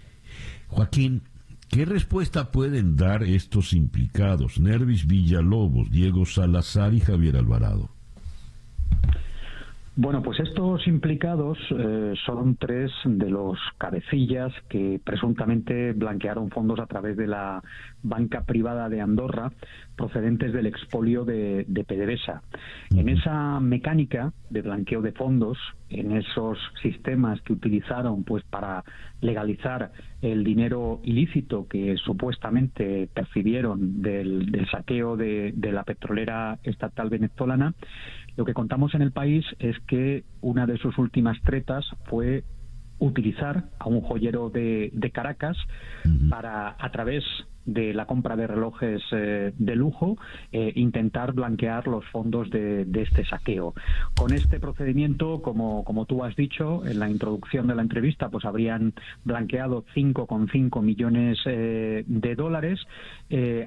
Joaquín, ¿qué respuesta pueden dar estos implicados, Nervis Villalobos, Diego Salazar y Javier Alvarado?
Bueno, pues estos implicados eh, son tres de los cabecillas que presuntamente blanquearon fondos a través de la banca privada de Andorra procedentes del expolio de, de PDVSA. En esa mecánica de blanqueo de fondos, en esos sistemas que utilizaron pues para legalizar el dinero ilícito que supuestamente percibieron del, del saqueo de, de la petrolera estatal venezolana, lo que contamos en el país es que una de sus últimas tretas fue utilizar a un joyero de, Caracas para, a través de la compra de relojes eh, de lujo, eh, intentar blanquear los fondos de, este saqueo. Con este procedimiento, como, como tú has dicho en la introducción de la entrevista, pues habrían blanqueado 5,5 millones eh, de dólares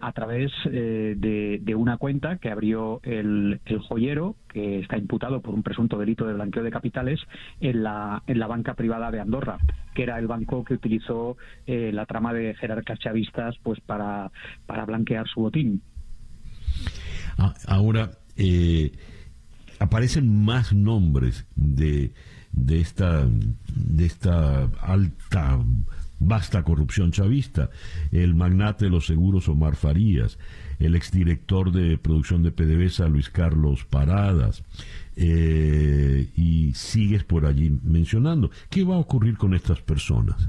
a través de, una cuenta que abrió el, el joyero, que está imputado por un presunto delito de blanqueo de capitales, en la, en la banca privada de Andorra, que era el banco que utilizó la trama de jerarcas chavistas pues para, para blanquear su botín.
Ah, ahora, eh, aparecen más nombres de, de, esta, de esta alta, vasta corrupción chavista. El magnate de los seguros Omar Farías, el exdirector de producción de PDVSA Luis Carlos Paradas, eh, y sigues por allí mencionando. ¿Qué va a ocurrir con estas personas?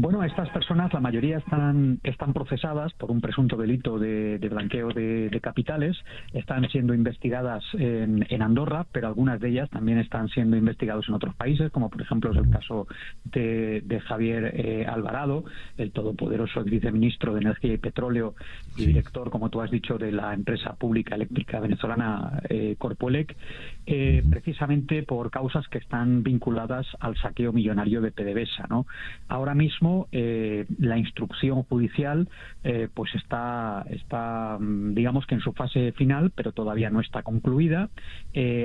Bueno, estas personas, la mayoría están, están procesadas por un presunto delito de, blanqueo de, capitales, están siendo investigadas en, Andorra, pero algunas de ellas también están siendo investigadas en otros países, como por ejemplo es el caso de, Javier eh, Alvarado, el todopoderoso viceministro de Energía y Petróleo y director, como tú has dicho, de la empresa pública eléctrica venezolana eh, Corpoelec, eh, precisamente por causas que están vinculadas al saqueo millonario de PDVSA. ¿no? Ahora mismo eh, la instrucción judicial eh, pues está, está, mm, digamos que en su fase final, pero todavía no está concluida.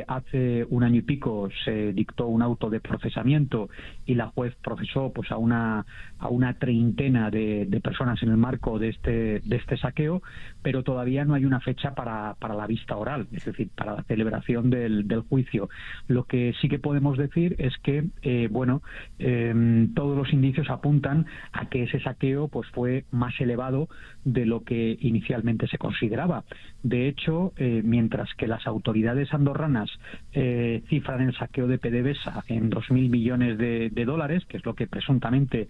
hace un año y pico se dictó un auto de procesamiento y la juez procesó pues a una, a una treintena de, personas en el marco de este, de este saqueo, pero todavía no hay una fecha para, para la vista oral, es decir, para la celebración del del juicio. Lo que sí que podemos decir es que, eh, bueno, em, todos los indicios apuntan a que ese saqueo pues fue más elevado de lo que inicialmente se consideraba. De hecho, eh, mientras que las autoridades andorranas eh, cifran el saqueo de PDVSA en 2.000 millones de, de, dólares, que es lo que presuntamente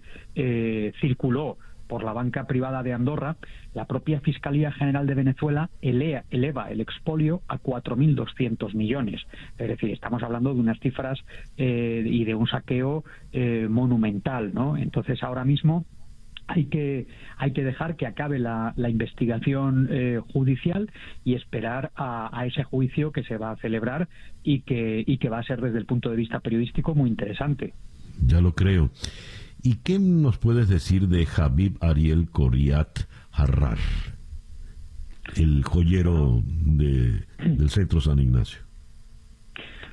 circuló por la banca privada de Andorra, la propia Fiscalía General de Venezuela eleva el expolio a 4.200 millones. Es decir, estamos hablando de unas cifras eh, y de un saqueo eh, monumental, ¿no? Entonces, ahora mismo hay que hay que dejar que acabe la, investigación eh, judicial y esperar a, a, ese juicio que se va a celebrar y que y que va a ser desde el punto de vista periodístico muy interesante.
Ya lo creo. ¿Y qué nos puedes decir de Habib Ariel Coriat Harrar, el joyero del centro San Ignacio?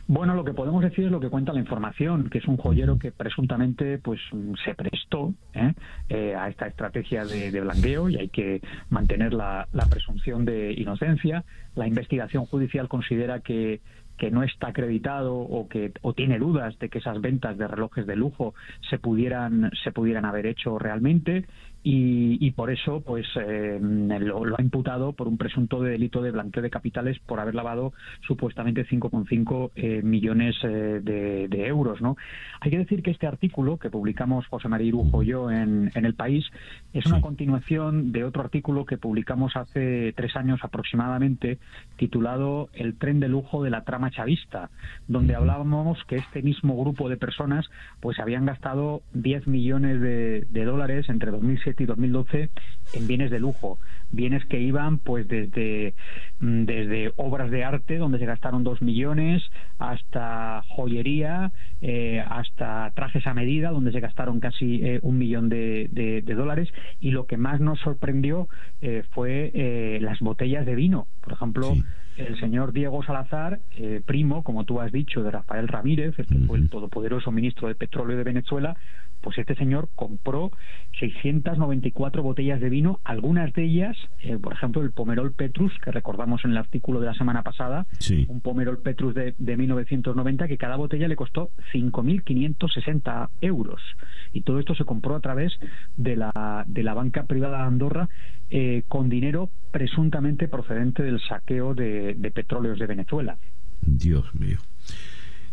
Bueno, lo que podemos decir es lo que cuenta la información, que es un joyero que presuntamente pues se prestó ¿eh? Eh, a esta estrategia de, blanqueo y hay que mantener la, la presunción de inocencia. La investigación judicial considera que que no está acreditado o que o tiene dudas de que esas ventas de relojes de lujo se pudieran se pudieran haber hecho realmente y, por eso pues eh, lo, ha imputado por un presunto delito de blanqueo de capitales por haber lavado supuestamente 5,5 eh, millones eh, de, euros no hay que decir que este artículo que publicamos José María Irujo y yo en, en el país es una continuación de otro artículo que publicamos hace tres años aproximadamente titulado El tren de lujo de la trama chavista donde hablábamos que este mismo grupo de personas pues habían gastado 10 millones de, de dólares entre 2007 y 2012 en bienes de lujo, bienes que iban pues desde, mm, desde obras de arte donde se gastaron dos millones hasta joyería, eh, hasta trajes a medida donde se gastaron casi eh, un millón de, dólares. Y lo que más nos sorprendió eh, fue las botellas de vino, por ejemplo el señor Diego Salazar, eh, primo, como tú has dicho, de Rafael Ramírez, el que fue el todopoderoso ministro de Petróleo de Venezuela, pues este señor compró 694 botellas de vino, algunas de ellas, eh, por ejemplo, el Pomerol Petrus, que recordamos en el artículo de la semana pasada, un Pomerol Petrus de, de 1990, que cada botella le costó 5.560 euros. Y todo esto se compró a través de la, de la banca privada de Andorra eh, con dinero presuntamente procedente del saqueo de, petróleos de Venezuela.
Dios mío.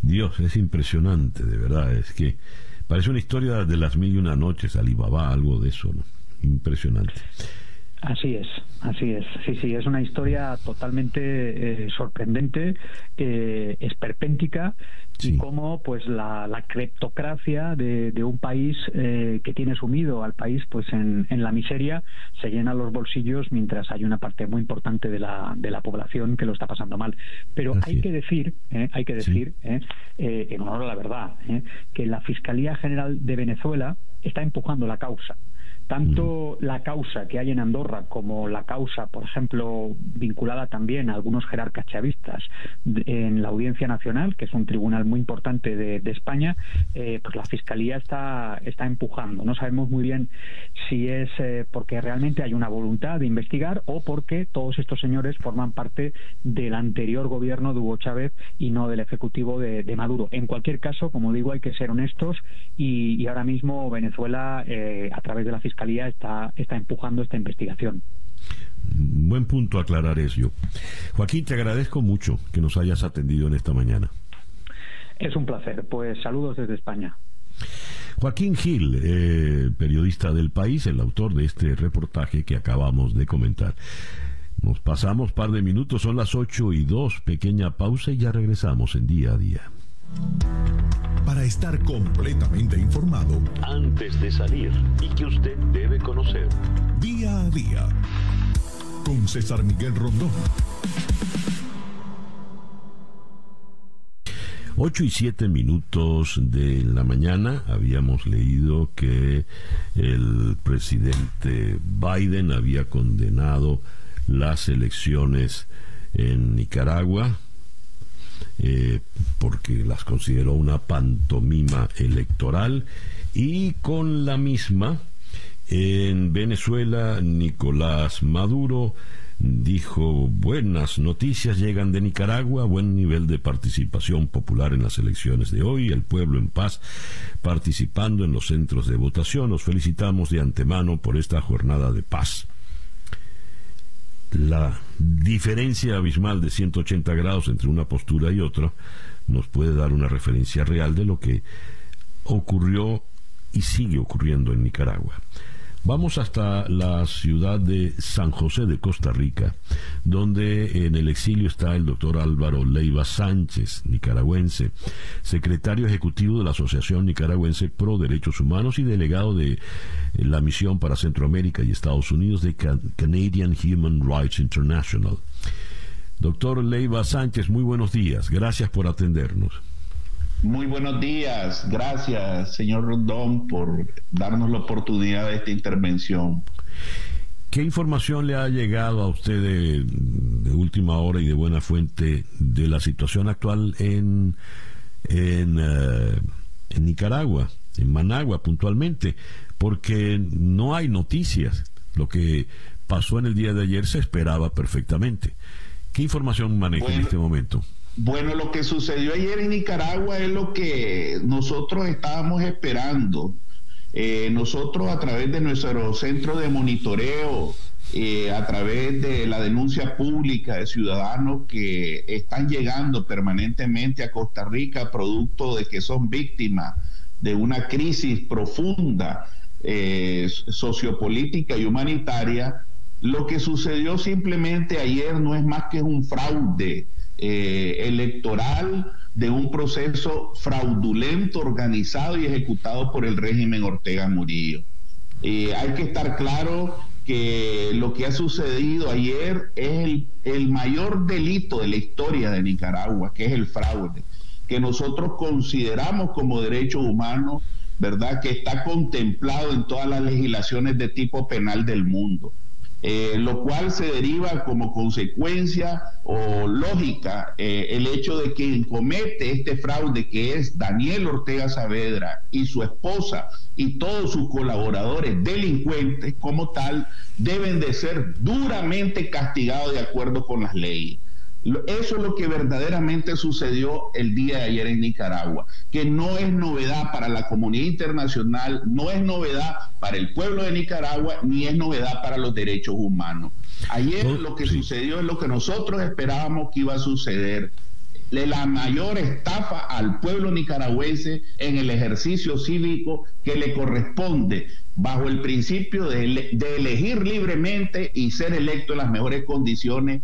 Dios, es impresionante, de verdad. Es que parece una historia de las mil y una noches, Alibaba, algo de eso, ¿no? Impresionante.
Así es, así es. Sí, sí, es una historia totalmente eh, sorprendente, eh, esperpéntica y cómo pues la, la cleptocracia de, un país eh, que tiene sumido al país pues en, la miseria se llena los bolsillos mientras hay una parte muy importante de la, de la población que lo está pasando mal. Pero hay que decir, hay que decir, en honor a la verdad, que la Fiscalía General de Venezuela está empujando la causa tanto la causa que hay en Andorra como la causa, por ejemplo, vinculada también a algunos jerarcas chavistas en la Audiencia Nacional, que es un tribunal muy importante de, España, eh, pues la Fiscalía está, está empujando. No sabemos muy bien si es eh, porque realmente hay una voluntad de investigar o porque todos estos señores forman parte del anterior gobierno de Hugo Chávez y no del Ejecutivo de, Maduro. En cualquier caso, como digo, hay que ser honestos y, ahora mismo Venezuela, eh, a través de la Fiscalía, Fiscalía está, está empujando esta investigación.
Buen punto aclarar eso. Joaquín, te agradezco mucho que nos hayas atendido en esta mañana.
Es un placer. Pues saludos desde España.
Joaquín Gil, eh, periodista del país, el autor de este reportaje que acabamos de comentar. Nos pasamos par de minutos, son las 8 y 2, pequeña pausa y ya regresamos en día a día.
Para estar completamente informado,
antes de salir y que usted debe conocer.
Día a día, con César Miguel Rondón.
8 y 7 minutos de la mañana habíamos leído que el presidente Biden había condenado las elecciones en Nicaragua eh, porque las consideró una pantomima electoral y con la misma en Venezuela Nicolás Maduro dijo buenas noticias llegan de Nicaragua, buen nivel de participación popular en las elecciones de hoy, el pueblo en paz participando en los centros de votación. Nos felicitamos de antemano por esta jornada de paz la diferencia abismal de 180 grados entre una postura y otra nos puede dar una referencia real de lo que ocurrió y sigue ocurriendo en Nicaragua. Vamos hasta la ciudad de San José de Costa Rica, donde en el exilio está el doctor Álvaro Leiva Sánchez, nicaragüense, secretario ejecutivo de la Asociación Nicaragüense Pro Derechos Humanos y delegado de la misión para Centroamérica y Estados Unidos de Canadian Human Rights International. Doctor Leiva Sánchez, muy buenos días. Gracias por atendernos.
Muy buenos días. Gracias, señor Rondón, por darnos la oportunidad de esta intervención.
¿Qué información le ha llegado a usted de, última hora y de buena fuente de la situación actual en, en, eh, en Nicaragua, en Managua puntualmente? Porque no hay noticias. Lo que pasó en el día de ayer se esperaba perfectamente. ¿Qué información maneja en este momento?
Bueno, lo que sucedió ayer en Nicaragua es lo que nosotros estábamos esperando. Eh, nosotros a través de nuestro centro de monitoreo, eh, a través de la denuncia pública de ciudadanos que están llegando permanentemente a Costa Rica producto de que son víctimas de una crisis profunda eh, sociopolítica y humanitaria, lo que sucedió simplemente ayer no es más que un fraude eh, electoral de un proceso fraudulento, organizado y ejecutado por el régimen Ortega Murillo. Eh, hay que estar claro que lo que ha sucedido ayer es el, el mayor delito de la historia de Nicaragua, que es el fraude, que nosotros consideramos como derecho humano, ¿verdad? Que está contemplado en todas las legislaciones de tipo penal del mundo. Eh, lo cual se deriva como consecuencia o lógica eh, el hecho de quien comete este fraude, que es Daniel Ortega Saavedra y su esposa y todos sus colaboradores delincuentes como tal, deben de ser duramente castigados de acuerdo con las leyes. Eso es lo que verdaderamente sucedió el día de ayer en Nicaragua, que no es novedad para la comunidad internacional, no es novedad para el pueblo de Nicaragua, ni es novedad para los derechos humanos. Ayer lo que sucedió es lo que nosotros esperábamos que iba a suceder la mayor estafa al pueblo nicaragüense en el ejercicio cívico que le corresponde bajo el principio de, de, elegir libremente y ser electo en las mejores condiciones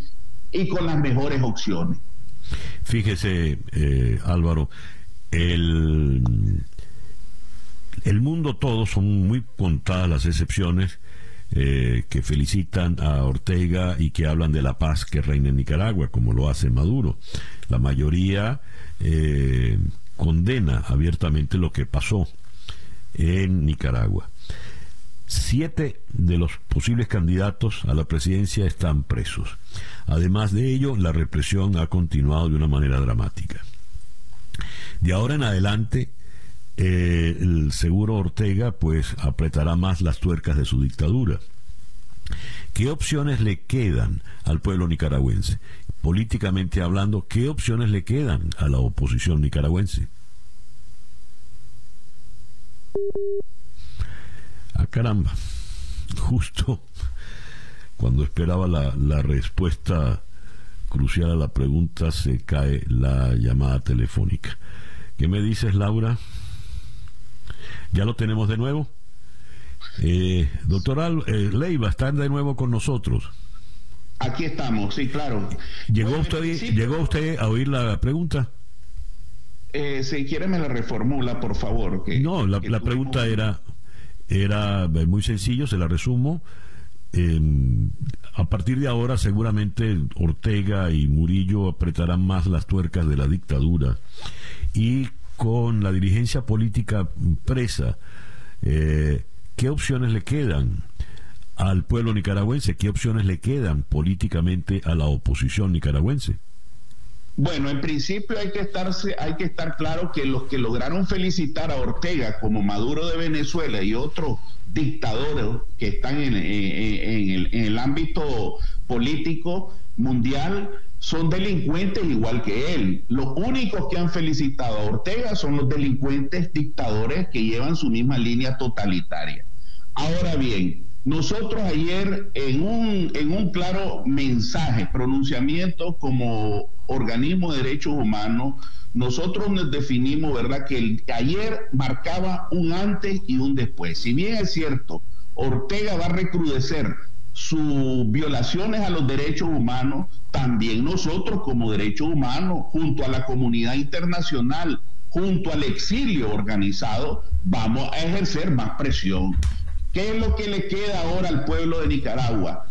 y con las mejores opciones.
Fíjese, eh, Álvaro, el, el mundo todo son muy contadas las excepciones eh, que felicitan a Ortega y que hablan de la paz que reina en Nicaragua, como lo hace Maduro. La mayoría eh, condena abiertamente lo que pasó en Nicaragua. Siete de los posibles candidatos a la presidencia están presos. Además de ello, la represión ha continuado de una manera dramática. De ahora en adelante, eh, el seguro Ortega pues apretará más las tuercas de su dictadura. ¿Qué opciones le quedan al pueblo nicaragüense? Políticamente hablando, ¿qué opciones le quedan a la oposición nicaragüense? Ah, caramba, justo cuando esperaba la, la respuesta crucial a la pregunta se cae la llamada telefónica. ¿Qué me dices, Laura? Ya lo tenemos de nuevo. Eh, doctor eh, Leiva, están de nuevo con nosotros.
Aquí estamos, sí, claro.
¿Llegó, usted, ¿llegó usted a oír la pregunta?
Eh, si quiere me la reformula, por favor.
no, la, pregunta era, era muy sencillo, se la resumo. a partir de ahora seguramente Ortega y Murillo apretarán más las tuercas de la dictadura y con la dirigencia política presa, eh, ¿qué opciones le quedan al pueblo nicaragüense? ¿Qué opciones le quedan políticamente a la oposición nicaragüense?
Bueno, en principio hay que, estarse, hay que estar claro que los que lograron felicitar a Ortega como Maduro de Venezuela y otros dictadores que están en, el, en el ámbito político mundial son delincuentes igual que él. Los únicos que han felicitado a Ortega son los delincuentes dictadores que llevan su misma línea totalitaria. Ahora bien, nosotros ayer en un, en un claro mensaje, pronunciamiento como organismo de derechos humanos, nosotros nos definimos, ¿verdad?, que el, ayer marcaba un antes y un después. Si bien es cierto, Ortega va a recrudecer sus violaciones a los derechos humanos, también nosotros como derechos humanos, junto a la comunidad internacional, junto al exilio organizado, vamos a ejercer más presión. ¿Qué es lo que le queda ahora al pueblo de Nicaragua?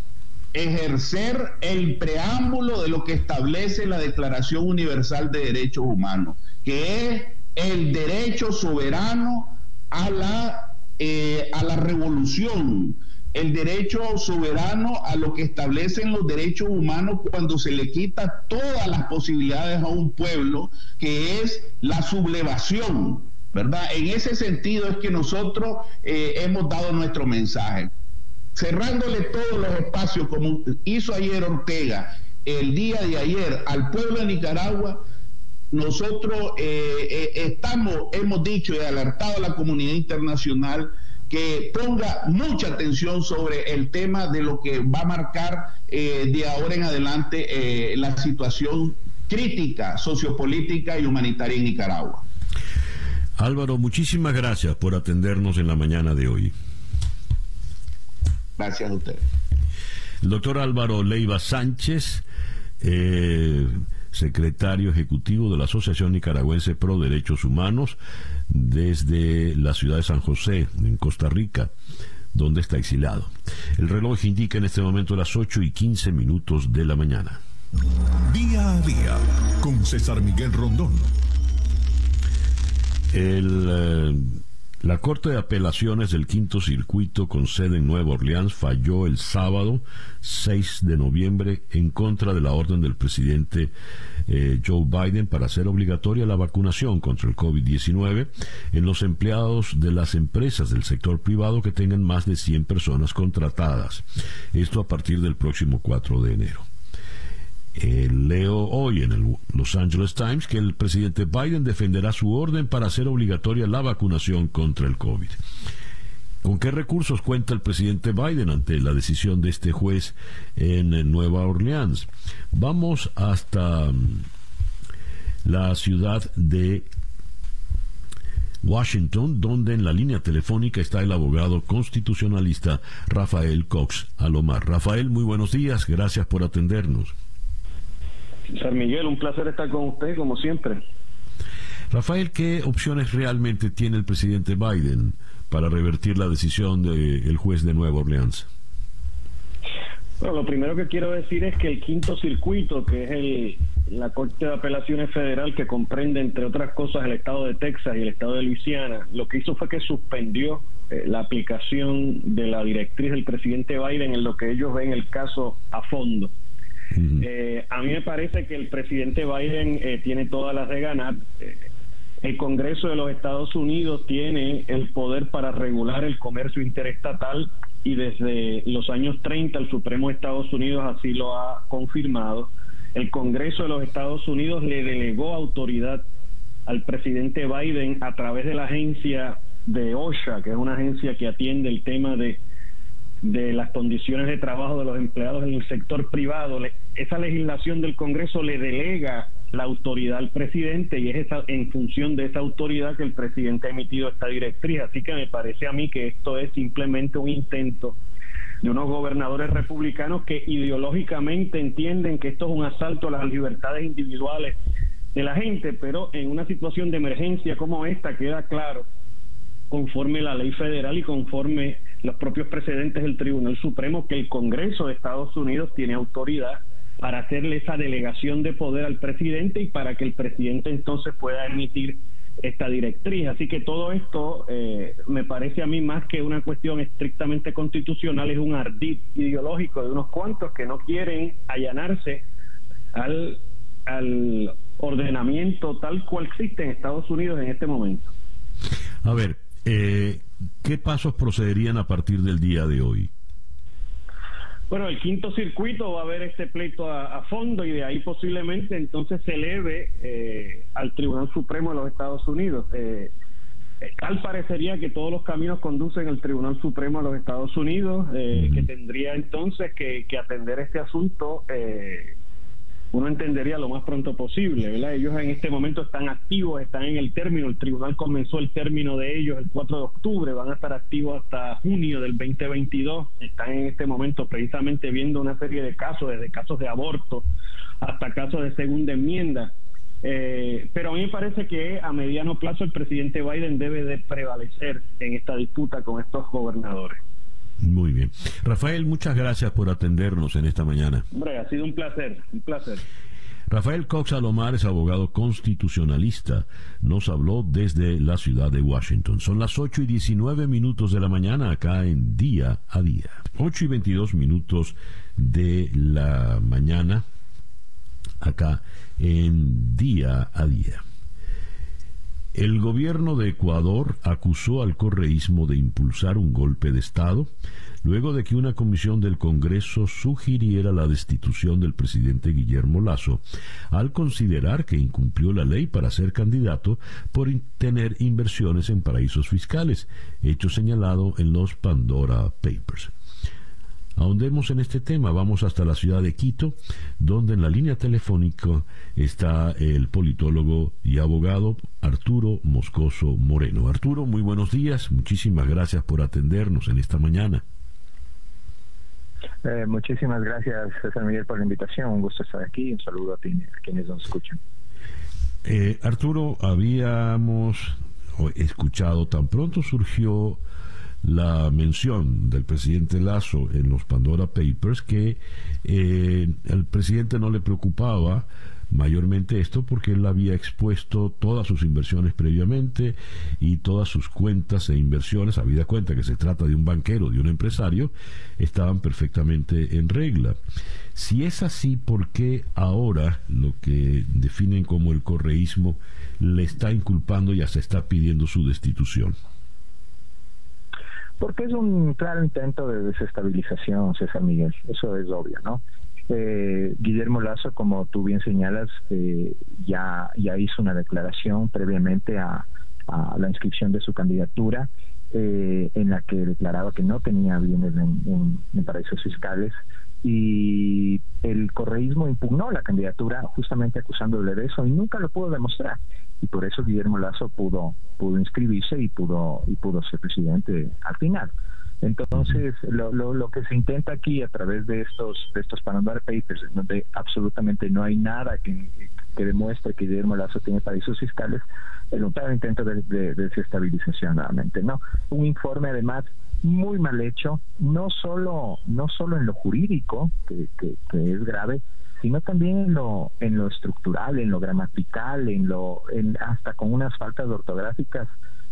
Ejercer el preámbulo de lo que establece la Declaración Universal de Derechos Humanos, que es el derecho soberano a la, eh, a la revolución, el derecho soberano a lo que establecen los derechos humanos cuando se le quita todas las posibilidades a un pueblo, que es la sublevación, ¿verdad? En ese sentido es que nosotros eh, hemos dado nuestro mensaje. Cerrándole todos los espacios, como hizo ayer Ortega, el día de ayer al pueblo de Nicaragua, nosotros eh, eh, estamos, hemos dicho y alertado a la comunidad internacional que ponga mucha atención sobre el tema de lo que va a marcar eh, de ahora en adelante eh, la situación crítica sociopolítica y humanitaria en Nicaragua.
Álvaro, muchísimas gracias por atendernos en la mañana de hoy.
Gracias a usted.
El doctor Álvaro Leiva Sánchez, eh, secretario ejecutivo de la Asociación Nicaragüense Pro Derechos Humanos desde la ciudad de San José, en Costa Rica, donde está exilado. El reloj indica en este momento las 8 y 15 minutos de la mañana.
Día a día con César Miguel Rondón.
El eh, la Corte de Apelaciones del Quinto Circuito con sede en Nueva Orleans falló el sábado 6 de noviembre en contra de la orden del presidente eh, Joe Biden para hacer obligatoria la vacunación contra el COVID-19 en los empleados de las empresas del sector privado que tengan más de 100 personas contratadas. Esto a partir del próximo 4 de enero. Eh, leo hoy en el Los Angeles Times que el presidente Biden defenderá su orden para hacer obligatoria la vacunación contra el COVID. ¿Con qué recursos cuenta el presidente Biden ante la decisión de este juez en Nueva Orleans? Vamos hasta mm, la ciudad de Washington, donde en la línea telefónica está el abogado constitucionalista Rafael Cox Alomar. Rafael, muy buenos días, gracias por atendernos.
San Miguel, un placer estar con usted, como siempre.
Rafael, ¿qué opciones realmente tiene el presidente Biden para revertir la decisión del juez de Nueva Orleans?
Bueno, lo primero que quiero decir es que el quinto circuito, que es el, la Corte de Apelaciones Federal, que comprende, entre otras cosas, el estado de Texas y el estado de Luisiana, lo que hizo fue que suspendió eh, la aplicación de la directriz del presidente Biden en lo que ellos ven el caso a fondo. Eh, a mí me parece que el presidente Biden eh, tiene todas las de ganar. Eh, el Congreso de los Estados Unidos tiene el poder para regular el comercio interestatal y desde los años 30 el Supremo de Estados Unidos así lo ha confirmado. El Congreso de los Estados Unidos le delegó autoridad al presidente Biden a través de la agencia de OSHA, que es una agencia que atiende el tema de de las condiciones de trabajo de los empleados en el sector privado. Esa legislación del Congreso le delega la autoridad al presidente y es esa, en función de esa autoridad que el presidente ha emitido esta directriz. Así que me parece a mí que esto es simplemente un intento de unos gobernadores republicanos que ideológicamente entienden que esto es un asalto a las libertades individuales de la gente, pero en una situación de emergencia como esta queda claro, conforme la ley federal y conforme los propios precedentes del Tribunal Supremo, que el Congreso de Estados Unidos tiene autoridad para hacerle esa delegación de poder al presidente y para que el presidente entonces pueda emitir esta directriz. Así que todo esto eh, me parece a mí más que una cuestión estrictamente constitucional, es un ardid ideológico de unos cuantos que no quieren allanarse al, al ordenamiento tal cual existe en Estados Unidos en este momento.
A ver, eh, ¿qué pasos procederían a partir del día de hoy?
Bueno, el quinto circuito va a ver este pleito a, fondo y de ahí posiblemente entonces se eleve eh, al Tribunal Supremo de los Estados Unidos. Eh, tal parecería que todos los caminos conducen al Tribunal Supremo de los Estados Unidos, eh, que tendría entonces que, que atender este asunto eh, uno entendería lo más pronto posible, ¿verdad? Ellos en este momento están activos, están en el término, el tribunal comenzó el término de ellos el 4 de octubre, van a estar activos hasta junio del 2022, están en este momento precisamente viendo una serie de casos, desde casos de aborto hasta casos de segunda enmienda. Eh, pero a mí me parece que a mediano plazo el presidente Biden debe de prevalecer en esta disputa con estos gobernadores.
Muy bien. Rafael, muchas gracias por atendernos en esta mañana.
Hombre, ha sido un placer, un placer.
Rafael Cox Alomar es abogado constitucionalista. Nos habló desde la ciudad de Washington. Son las 8 y 19 minutos de la mañana acá en Día a Día. 8 y 22 minutos de la mañana acá en Día a Día. El gobierno de Ecuador acusó al correísmo de impulsar un golpe de Estado luego de que una comisión del Congreso sugiriera la destitución del presidente Guillermo Lazo al considerar que incumplió la ley para ser candidato por tener inversiones en paraísos fiscales, hecho señalado en los Pandora Papers. Ahondemos en este tema, vamos hasta la ciudad de Quito, donde en la línea telefónica está el politólogo y abogado Arturo Moscoso Moreno. Arturo, muy buenos días, muchísimas gracias por atendernos en esta mañana.
Eh, muchísimas gracias, César Miguel, por la invitación. Un gusto estar aquí. Un saludo a, quienes nos escuchan.
Eh, Arturo, habíamos escuchado, tan pronto surgió la mención del presidente Lazo en los Pandora Papers que eh, el presidente no le preocupaba mayormente esto porque él había expuesto todas sus inversiones previamente y todas sus cuentas e inversiones, habida cuenta que se trata de un banquero, de un empresario, estaban perfectamente en regla. Si es así, ¿por qué ahora lo que definen como el correísmo le está inculpando y se está pidiendo su destitución?
Porque es un claro intento de desestabilización, César Miguel, eso es obvio, ¿no? Eh, Guillermo Lazo, como tú bien señalas, eh, ya, ya hizo una declaración previamente a, la inscripción de su candidatura, eh, en la que declaraba que no tenía bienes en paraísos fiscales y el correísmo impugnó la candidatura justamente acusándole de eso y nunca lo pudo demostrar y por eso Guillermo Lazo pudo pudo inscribirse y pudo y pudo ser presidente al final. Entonces lo, lo, que se intenta aquí a través de estos de estos Panama Papers donde absolutamente no hay nada que, que demuestre que Guillermo Lazo tiene paraísos fiscales es un claro intento de, de desestabilización nuevamente no un informe además muy mal hecho, no solo, no solo en lo jurídico, que, que, es grave, sino también en lo, en lo estructural, en lo gramatical, en lo, en, hasta con unas faltas ortográficas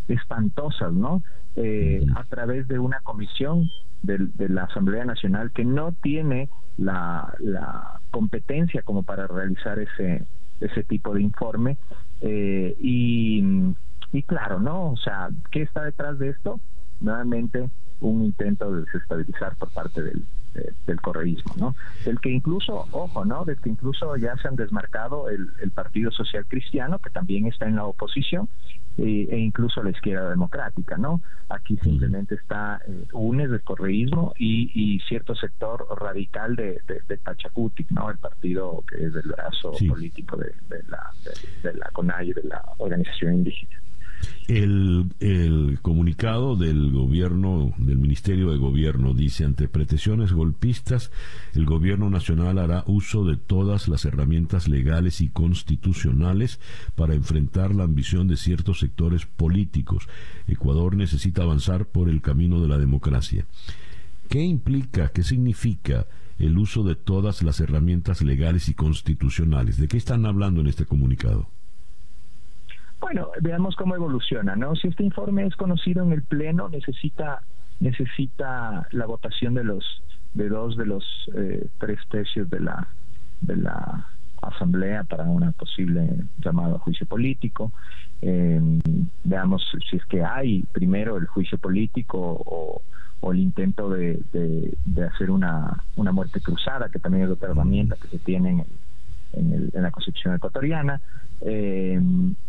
espantosas, ¿no? Eh, a través de una comisión de, de, la Asamblea Nacional que no tiene la, la competencia como para realizar ese, ese tipo de informe. Eh, y, y claro, ¿no? O sea, ¿qué está detrás de esto? Nuevamente, un intento de desestabilizar por parte del, del correísmo, ¿no? Del que incluso, ojo, ¿no? Del que incluso ya se han desmarcado el, el, Partido Social Cristiano, que también está en la oposición, e, e incluso la izquierda democrática, ¿no? Aquí simplemente está eh, UNES del correísmo y, cierto sector radical de, de, Pachacutic, ¿no? El partido que es del brazo político de, la, de, la CONAI, de la organización indígena.
El, comunicado del gobierno, del Ministerio de Gobierno, dice, ante pretensiones golpistas, el gobierno nacional hará uso de todas las herramientas legales y constitucionales para enfrentar la ambición de ciertos sectores políticos. Ecuador necesita avanzar por el camino de la democracia. ¿Qué implica, qué significa el uso de todas las herramientas legales y constitucionales? ¿De qué están hablando en este comunicado?
Bueno, veamos cómo evoluciona, ¿no? Si este informe es conocido en el pleno, necesita necesita la votación de los de dos de los eh, tres tercios de la de la asamblea para una posible llamado a juicio político. Em, veamos si es que hay primero el juicio político o, el intento de, de, hacer una, una muerte cruzada, que también es otra herramienta que se tiene en, en, en la Constitución ecuatoriana. Eh,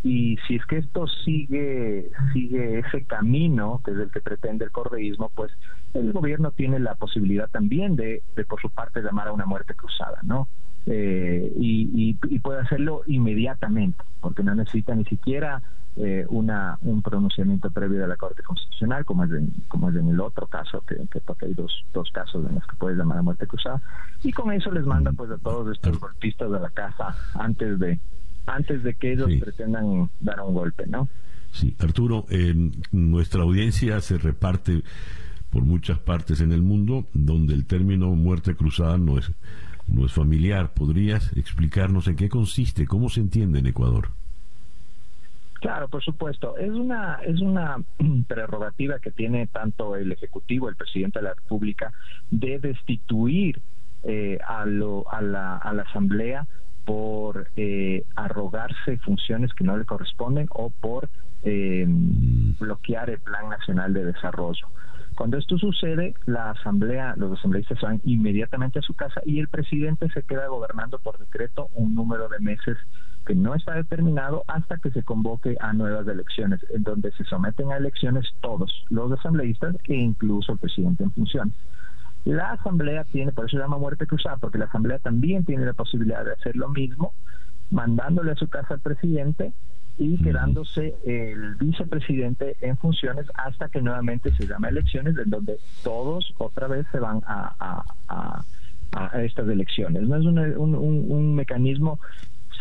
y si es que esto sigue, sigue ese camino, que es el que pretende el correísmo, pues el gobierno tiene la posibilidad también de, de por su parte, llamar a una muerte cruzada, ¿no? Eh, y, y, puede hacerlo inmediatamente, porque no necesita ni siquiera eh, una, un pronunciamiento previo de la Corte Constitucional, como es en, como es en el otro caso, que, que porque hay dos, dos casos en los que puede llamar a muerte cruzada, y con eso les manda pues a todos estos golpistas de la casa antes de antes de que ellos pretendan dar un golpe, ¿no?
Sí, Arturo, nuestra audiencia se reparte por muchas partes en el mundo donde el término muerte cruzada no es, no es familiar. ¿Podrías explicarnos en qué consiste, cómo se entiende en Ecuador?
Claro, por supuesto. Es una es una prerrogativa que tiene tanto el ejecutivo, el presidente de la República, de destituir eh, a, lo, a, la, a la asamblea por eh, arrogarse funciones que no le corresponden o por eh, bloquear el Plan Nacional de Desarrollo. Cuando esto sucede, la asamblea, los asambleístas van inmediatamente a su casa y el presidente se queda gobernando por decreto un número de meses que no está determinado hasta que se convoque a nuevas elecciones, en donde se someten a elecciones todos, los asambleístas e incluso el presidente en función. La Asamblea tiene, por eso se llama muerte cruzada, porque la Asamblea también tiene la posibilidad de hacer lo mismo, mandándole a su casa al presidente y quedándose el vicepresidente en funciones hasta que nuevamente se llame elecciones, en donde todos otra vez se van a, a, estas elecciones. No es un, un, un mecanismo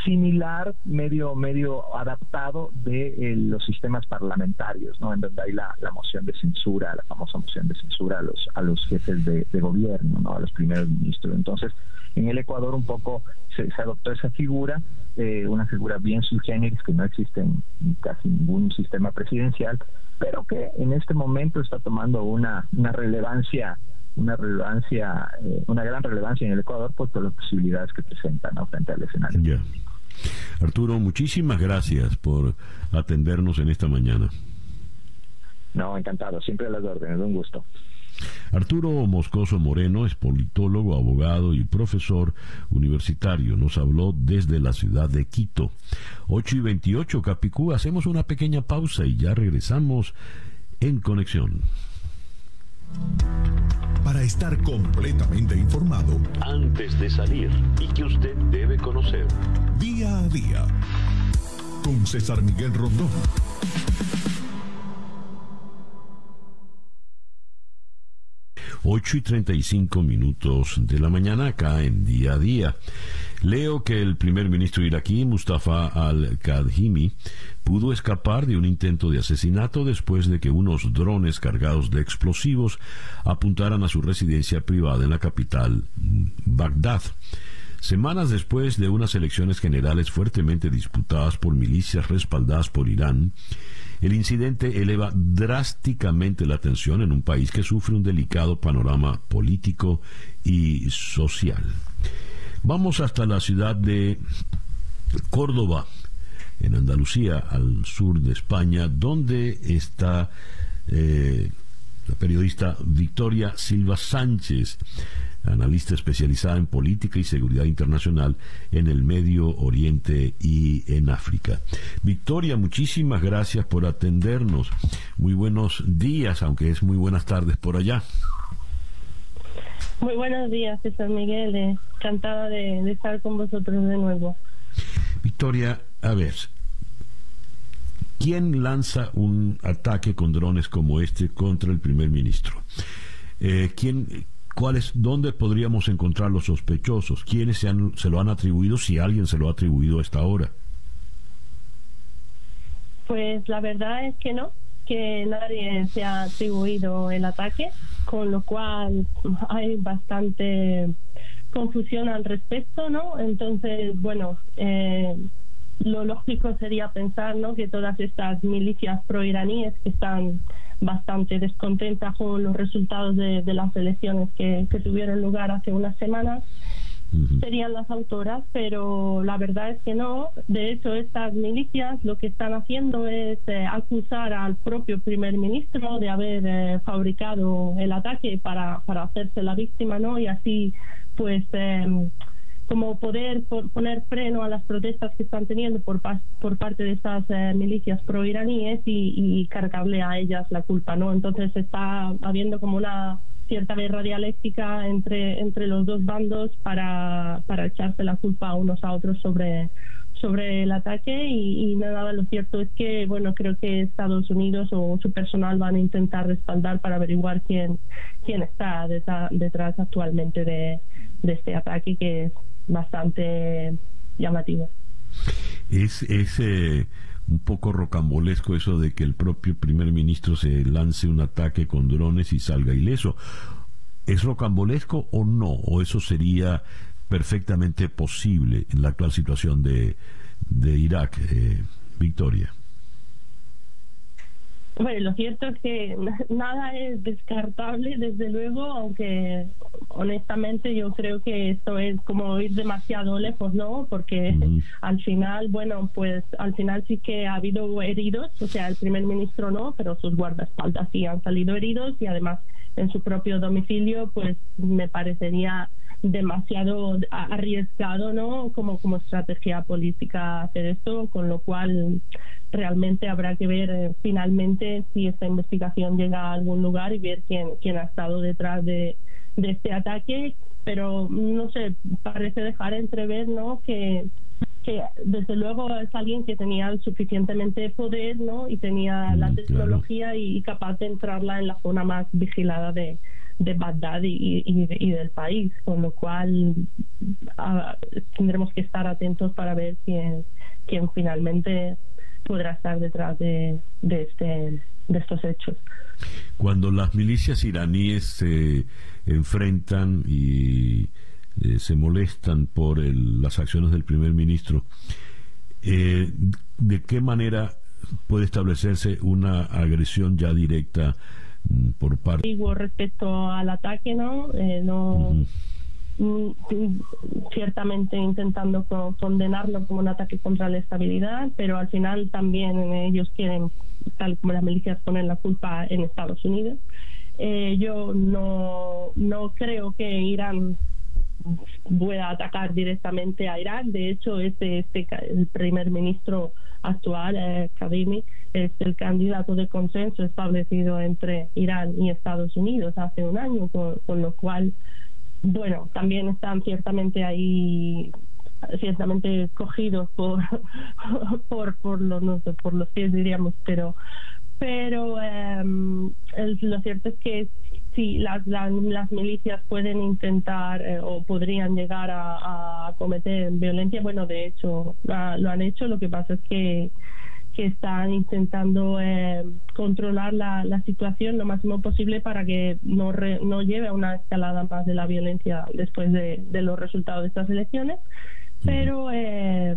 similar, medio medio adaptado de eh, los sistemas parlamentarios, ¿no? En donde hay la, moción de censura, la famosa moción de censura a los a los jefes de, gobierno, ¿no? A los primeros ministros. Entonces, en el Ecuador un poco se, adoptó esa figura, eh, una figura bien sui que no existe en casi ningún sistema presidencial, pero que en este momento está tomando una, una relevancia una relevancia, eh, una gran relevancia en el Ecuador por todas las posibilidades que presentan frente al escenario.
Arturo, muchísimas gracias por atendernos en esta mañana.
No, encantado, siempre a las órdenes, un gusto.
Arturo Moscoso Moreno es politólogo, abogado y profesor universitario. Nos habló desde la ciudad de Quito. 8 y 28, Capicú. Hacemos una pequeña pausa y ya regresamos en conexión.
Para estar completamente informado
antes de salir y que usted debe conocer
día a día con César Miguel Rondón.
8 y 35 minutos de la mañana acá en día a día. Leo que el primer ministro iraquí, Mustafa al-Kadhimi, pudo escapar de un intento de asesinato después de que unos drones cargados de explosivos apuntaran a su residencia privada en la capital, Bagdad. Semanas después de unas elecciones generales fuertemente disputadas por milicias respaldadas por Irán, el incidente eleva drásticamente la tensión en un país que sufre un delicado panorama político y social. Vamos hasta la ciudad de Córdoba, en Andalucía, al sur de España, donde está eh, la periodista Victoria Silva Sánchez. analista especializada en política y seguridad internacional en el Medio Oriente y en África. Victoria, muchísimas gracias por atendernos. Muy buenos días, aunque es muy buenas tardes por allá.
Muy buenos días, César Miguel. Encantada de, de estar con vosotros de nuevo.
Victoria, a ver, ¿quién lanza un ataque con drones como este contra el primer ministro? Eh, ¿quién, cuáles, ¿Dónde podríamos encontrar los sospechosos? ¿Quiénes se, han, se lo han atribuido? Si alguien se lo ha atribuido a esta hora.
Pues la verdad es que no, que nadie se ha atribuido el ataque, con lo cual hay bastante confusión al respecto, ¿no? Entonces, bueno, eh, lo lógico sería pensar, ¿no? Que todas estas milicias proiraníes que están bastante descontentas con los resultados de, las elecciones que, tuvieron lugar hace unas semanas serían las autoras, pero la verdad es que no. De hecho, estas milicias lo que están haciendo es eh, acusar al propio primer ministro de haber eh, fabricado el ataque para, para hacerse la víctima, ¿no? Y así pues em, como poder poner freno a las protestas que están teniendo por, por parte de estas eh, milicias pro-iraníes y, cargarle a ellas la culpa, ¿no? Entonces está habiendo como una cierta guerra dialéctica entre, entre los dos bandos para, para echarse la culpa unos a otros sobre, sobre el ataque y, nada, lo cierto es que, bueno, creo que Estados Unidos o su personal van a intentar respaldar para averiguar quién, quién está detrás, actualmente de, este ataque que es bastante llamativo.
Es, eh, un poco rocambolesco eso de que el propio primer ministro se lance un ataque con drones y salga ileso. ¿Es rocambolesco o no? ¿O eso sería perfectamente posible en la actual situación de, de Irak, eh, Victoria.
Bueno, lo cierto es que nada es descartable, desde luego, aunque honestamente yo creo que esto es como ir demasiado lejos, ¿no? Porque al final, bueno, pues al final sí que ha habido heridos, o sea, el primer ministro no, pero sus guardaespaldas sí han salido heridos y además en su propio domicilio, pues me parecería demasiado arriesgado, ¿no? Como, como estrategia política hacer esto, con lo cual realmente habrá que ver eh, finalmente si esta investigación llega a algún lugar y ver quién, quién ha estado detrás de, de este ataque, pero no sé, parece dejar entrever, ¿no? Que que desde luego es alguien que tenía suficientemente poder ¿no? y tenía la tecnología y, capaz de entrarla en la zona más vigilada de, de Bagdad y, y, del país, con lo cual tendremos que estar atentos para ver quién, finalmente podrá estar detrás de, de, este, de estos hechos.
Cuando las milicias iraníes se enfrentan y eh, se molestan por las acciones del primer ministro, eh, ¿de qué manera puede establecerse una agresión ya directa por parte.
Respecto al ataque, ¿no? Eh, no mm, ciertamente intentando condenarlo como un ataque contra la estabilidad, pero al final también ellos quieren, tal como las milicias, poner la culpa en Estados Unidos. Eh, yo no, no creo que Irán pueda atacar directamente a Irak. De hecho, este, este el primer ministro actual, eh, es el candidato de consenso establecido entre Irán y Estados Unidos hace un año, con, lo cual, bueno, también están ciertamente ahí ciertamente cogidos por por por los no sé, por los pies diríamos pero pero em, lo cierto es que sí, las, las, milicias pueden intentar eh, o podrían llegar a, cometer violencia. Bueno, de hecho, lo han hecho. Lo que pasa es que, que están intentando eh, controlar la, la, situación lo máximo posible para que no, no lleve a una escalada más de la violencia después de, de los resultados de estas elecciones. Pero. Eh,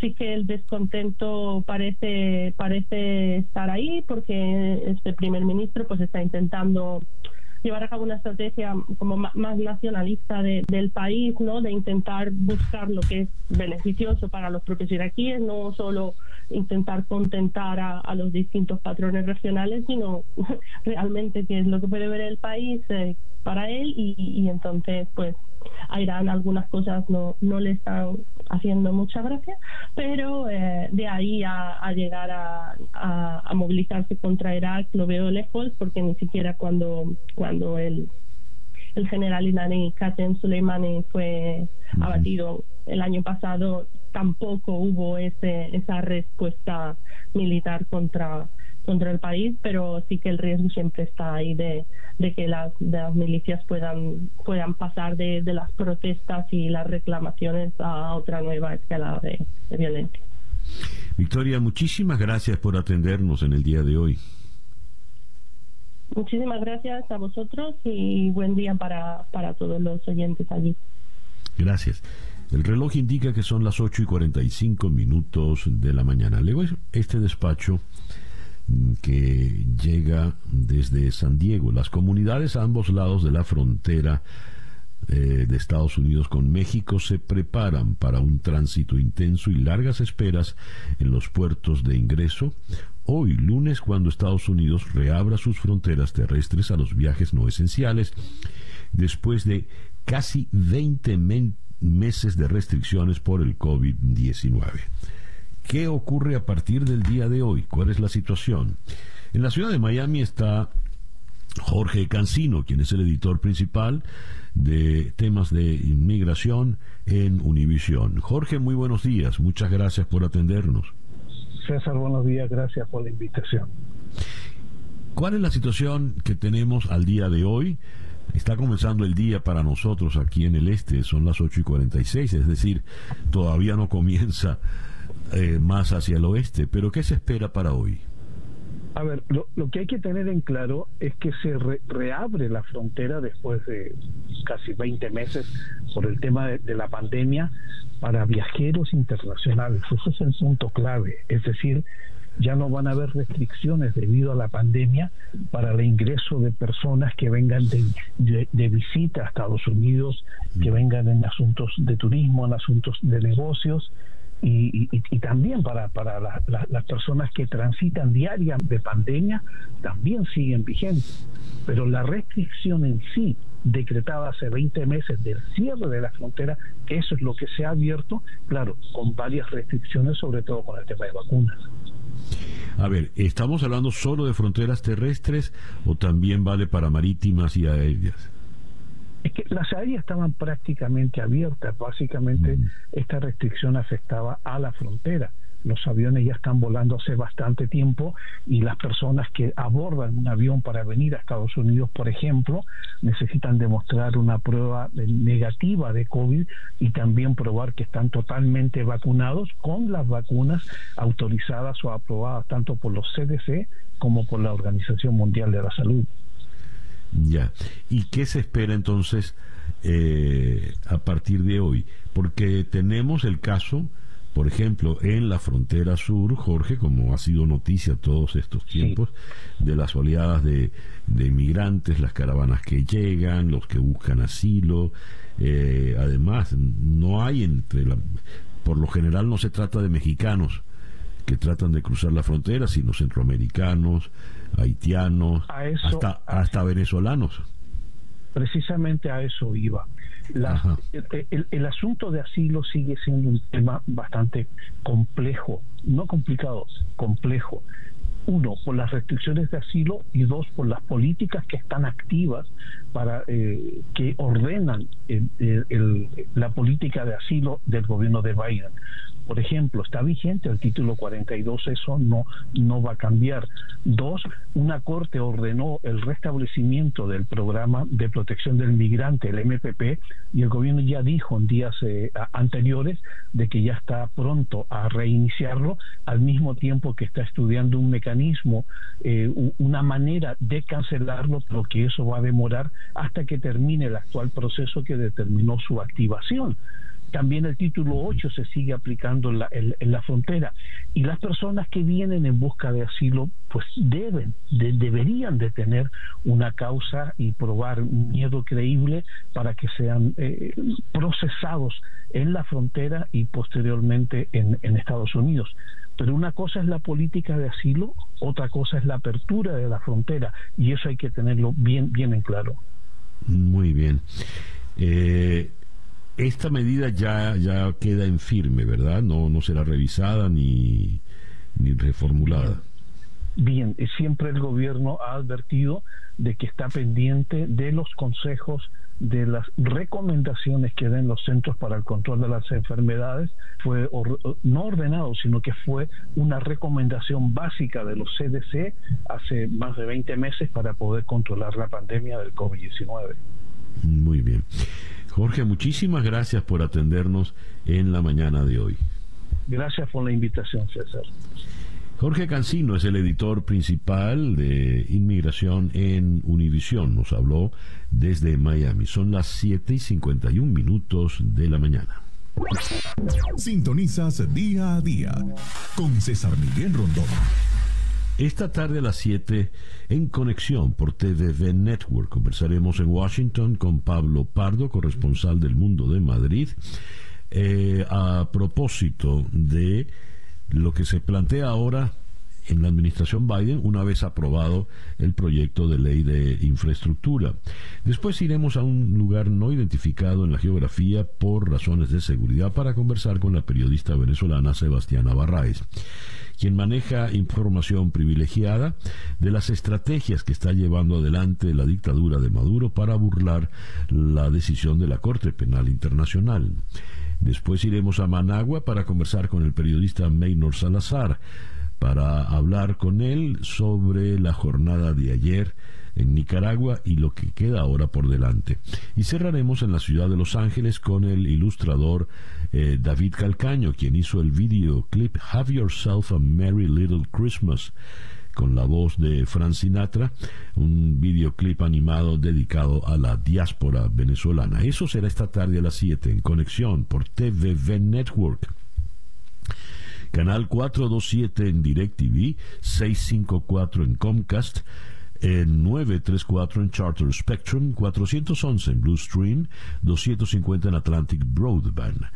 sí que el descontento parece parece estar ahí porque este primer ministro pues está intentando llevar a cabo una estrategia como más, nacionalista del país, ¿no? De intentar buscar lo que es beneficioso para los propios iraquíes, no solo intentar contentar a, los distintos patrones regionales, sino realmente qué es lo que puede ver el país eh, para él y, entonces pues a Irán algunas cosas no, no le están haciendo mucha gracia, pero eh, de ahí a, llegar a, a, movilizarse contra Irak lo veo lejos porque ni siquiera cuando, cuando el, el general iraní Qasem Soleimani fue abatido el año pasado tampoco hubo ese, esa respuesta militar contra, contra el país, pero sí que el riesgo siempre está ahí de, que las, milicias puedan, puedan pasar de, las protestas y las reclamaciones a otra nueva escalada de, de violencia.
Victoria, muchísimas gracias por atendernos en el día de hoy.
Muchísimas gracias a vosotros y buen día para, para todos los oyentes allí.
Gracias. El reloj indica que son las 8 y 45 minutos de la mañana. Luego este despacho que llega desde San Diego. Las comunidades a ambos lados de la frontera eh, de Estados Unidos con México se preparan para un tránsito intenso y largas esperas en los puertos de ingreso. Hoy, lunes, cuando Estados Unidos reabra sus fronteras terrestres a los viajes no esenciales, después de casi 20 meses de restricciones por el COVID-19. ¿Qué ocurre a partir del día de hoy? ¿Cuál es la situación? En la ciudad de Miami está Jorge Cancino, quien es el editor principal de temas de inmigración en Univisión. Jorge, muy buenos días. Muchas gracias por atendernos.
César, buenos días. Gracias por la invitación.
¿Cuál es la situación que tenemos al día de hoy? Está comenzando el día para nosotros aquí en el este, son las 8 y 46, es decir, todavía no comienza eh, más hacia el oeste, pero ¿qué se espera para hoy?
A ver, lo, que hay que tener en claro es que se reabre la frontera después de casi 20 meses por el tema de, la pandemia para viajeros internacionales. Ese es el punto clave. Es decir, ya no van a haber restricciones debido a la pandemia para el ingreso de personas que vengan de, visita a Estados Unidos, que vengan en asuntos de turismo, en asuntos de negocios. Y, también para, para las personas que transitan diaria de pandemia también siguen vigentes. Pero la restricción en sí, decretada hace 20 meses del cierre de la frontera, eso es lo que se ha abierto, claro, con varias restricciones, sobre todo con el tema de vacunas.
A ver, ¿estamos hablando solo de fronteras terrestres o también vale para marítimas y aéreas?
Es que las aéreas estaban prácticamente abiertas, básicamente mm. esta restricción afectaba a la frontera los aviones ya están volando hace bastante tiempo y las personas que abordan un avión para venir a Estados Unidos, por ejemplo, necesitan demostrar una prueba negativa de COVID y también probar que están totalmente vacunados con las vacunas autorizadas o aprobadas tanto por los CDC como por la Organización Mundial de la Salud.
Ya. ¿Y qué se espera entonces eh, a partir de hoy? Porque tenemos el caso por ejemplo, en la frontera sur, Jorge, como ha sido noticia todos estos tiempos, de las oleadas de, inmigrantes, las caravanas que llegan, los que buscan asilo. Eh, además, no hay entre la, por lo general no se trata de mexicanos que tratan de cruzar la frontera, sino centroamericanos, haitianos, hasta, hasta venezolanos.
Precisamente a eso iba. el, asunto de asilo sigue siendo un tema bastante complejo, no complicado, complejo. Uno, por las restricciones de asilo y dos, por las políticas que están activas para eh, que ordenan la política de asilo del gobierno de Biden por ejemplo, está vigente el título 42, eso no, no va a cambiar. Dos, una corte ordenó el restablecimiento del programa de protección del migrante, el MPP, y el gobierno ya dijo en días eh, anteriores de que ya está pronto a reiniciarlo, al mismo tiempo que está estudiando un mecanismo, eh, una manera de cancelarlo, pero que eso va a demorar hasta que termine el actual proceso que determinó su activación. También el título 8 se sigue aplicando en la, en, la frontera. Y las personas que vienen en busca de asilo, pues deben, deberían de tener una causa y probar miedo creíble para que sean eh, procesados en la frontera y posteriormente en, en Estados Unidos. Pero una cosa es la política de asilo, otra cosa es la apertura de la frontera y eso hay que tenerlo bien, bien en claro.
Muy bien. Eh, esta medida ya, ya queda en firme, ¿verdad? No, no será revisada ni, ni reformulada.
Bien, siempre el gobierno ha advertido de que está pendiente de los consejos de las recomendaciones que den los Centros para el Control de las Enfermedades fue no ordenado, sino que fue una recomendación básica de los CDC hace más de 20 meses para poder controlar la pandemia del COVID-19.
Muy bien. Jorge, muchísimas gracias por atendernos en la mañana de hoy.
Gracias por la invitación, César.
Jorge Cancino es el editor principal de Inmigración en Univisión. Nos habló desde Miami. Son las 7 y 51 minutos de la mañana.
Sintonizas día a día con César Miguel Rondón.
Esta tarde a las 7 en conexión por TVV Network conversaremos en Washington con Pablo Pardo, corresponsal del Mundo de Madrid, eh, a propósito de lo que se plantea ahora en la administración Biden una vez aprobado el proyecto de ley de infraestructura. Después iremos a un lugar no identificado en la geografía por razones de seguridad para conversar con la periodista venezolana Sebastiana Barraez, quien maneja información privilegiada de las estrategias que está llevando adelante la dictadura de Maduro para burlar la decisión de la Corte Penal Internacional. Después iremos a Managua para conversar con el periodista Maynor Salazar, para hablar con él sobre la jornada de ayer en Nicaragua y lo que queda ahora por delante. Y cerraremos en la ciudad de Los Ángeles con el ilustrador eh, David Calcaño, quien hizo el videoclip Have Yourself a Merry Little Christmas con la voz de Frank Sinatra, un videoclip animado dedicado a la diáspora venezolana. Eso será esta tarde a las 7 en conexión por TVV Network. Canal 427 en DirecTV, 654 en Comcast, en 934 en Charter Spectrum, 411 en Blue Stream, 250 en Atlantic Broadband.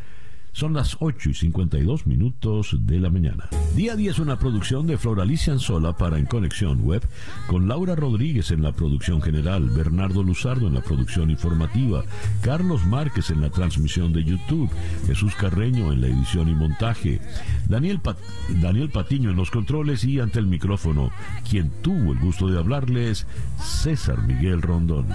Son las 8 y 52 minutos de la mañana. Día a día es una producción de Floralicia Anzola para En Conexión Web, con Laura Rodríguez en la producción general, Bernardo Luzardo en la producción informativa, Carlos Márquez en la transmisión de YouTube, Jesús Carreño en la edición y montaje, Daniel, Daniel Patiño en los controles y ante el micrófono, quien tuvo el gusto de hablarles, César Miguel Rondón.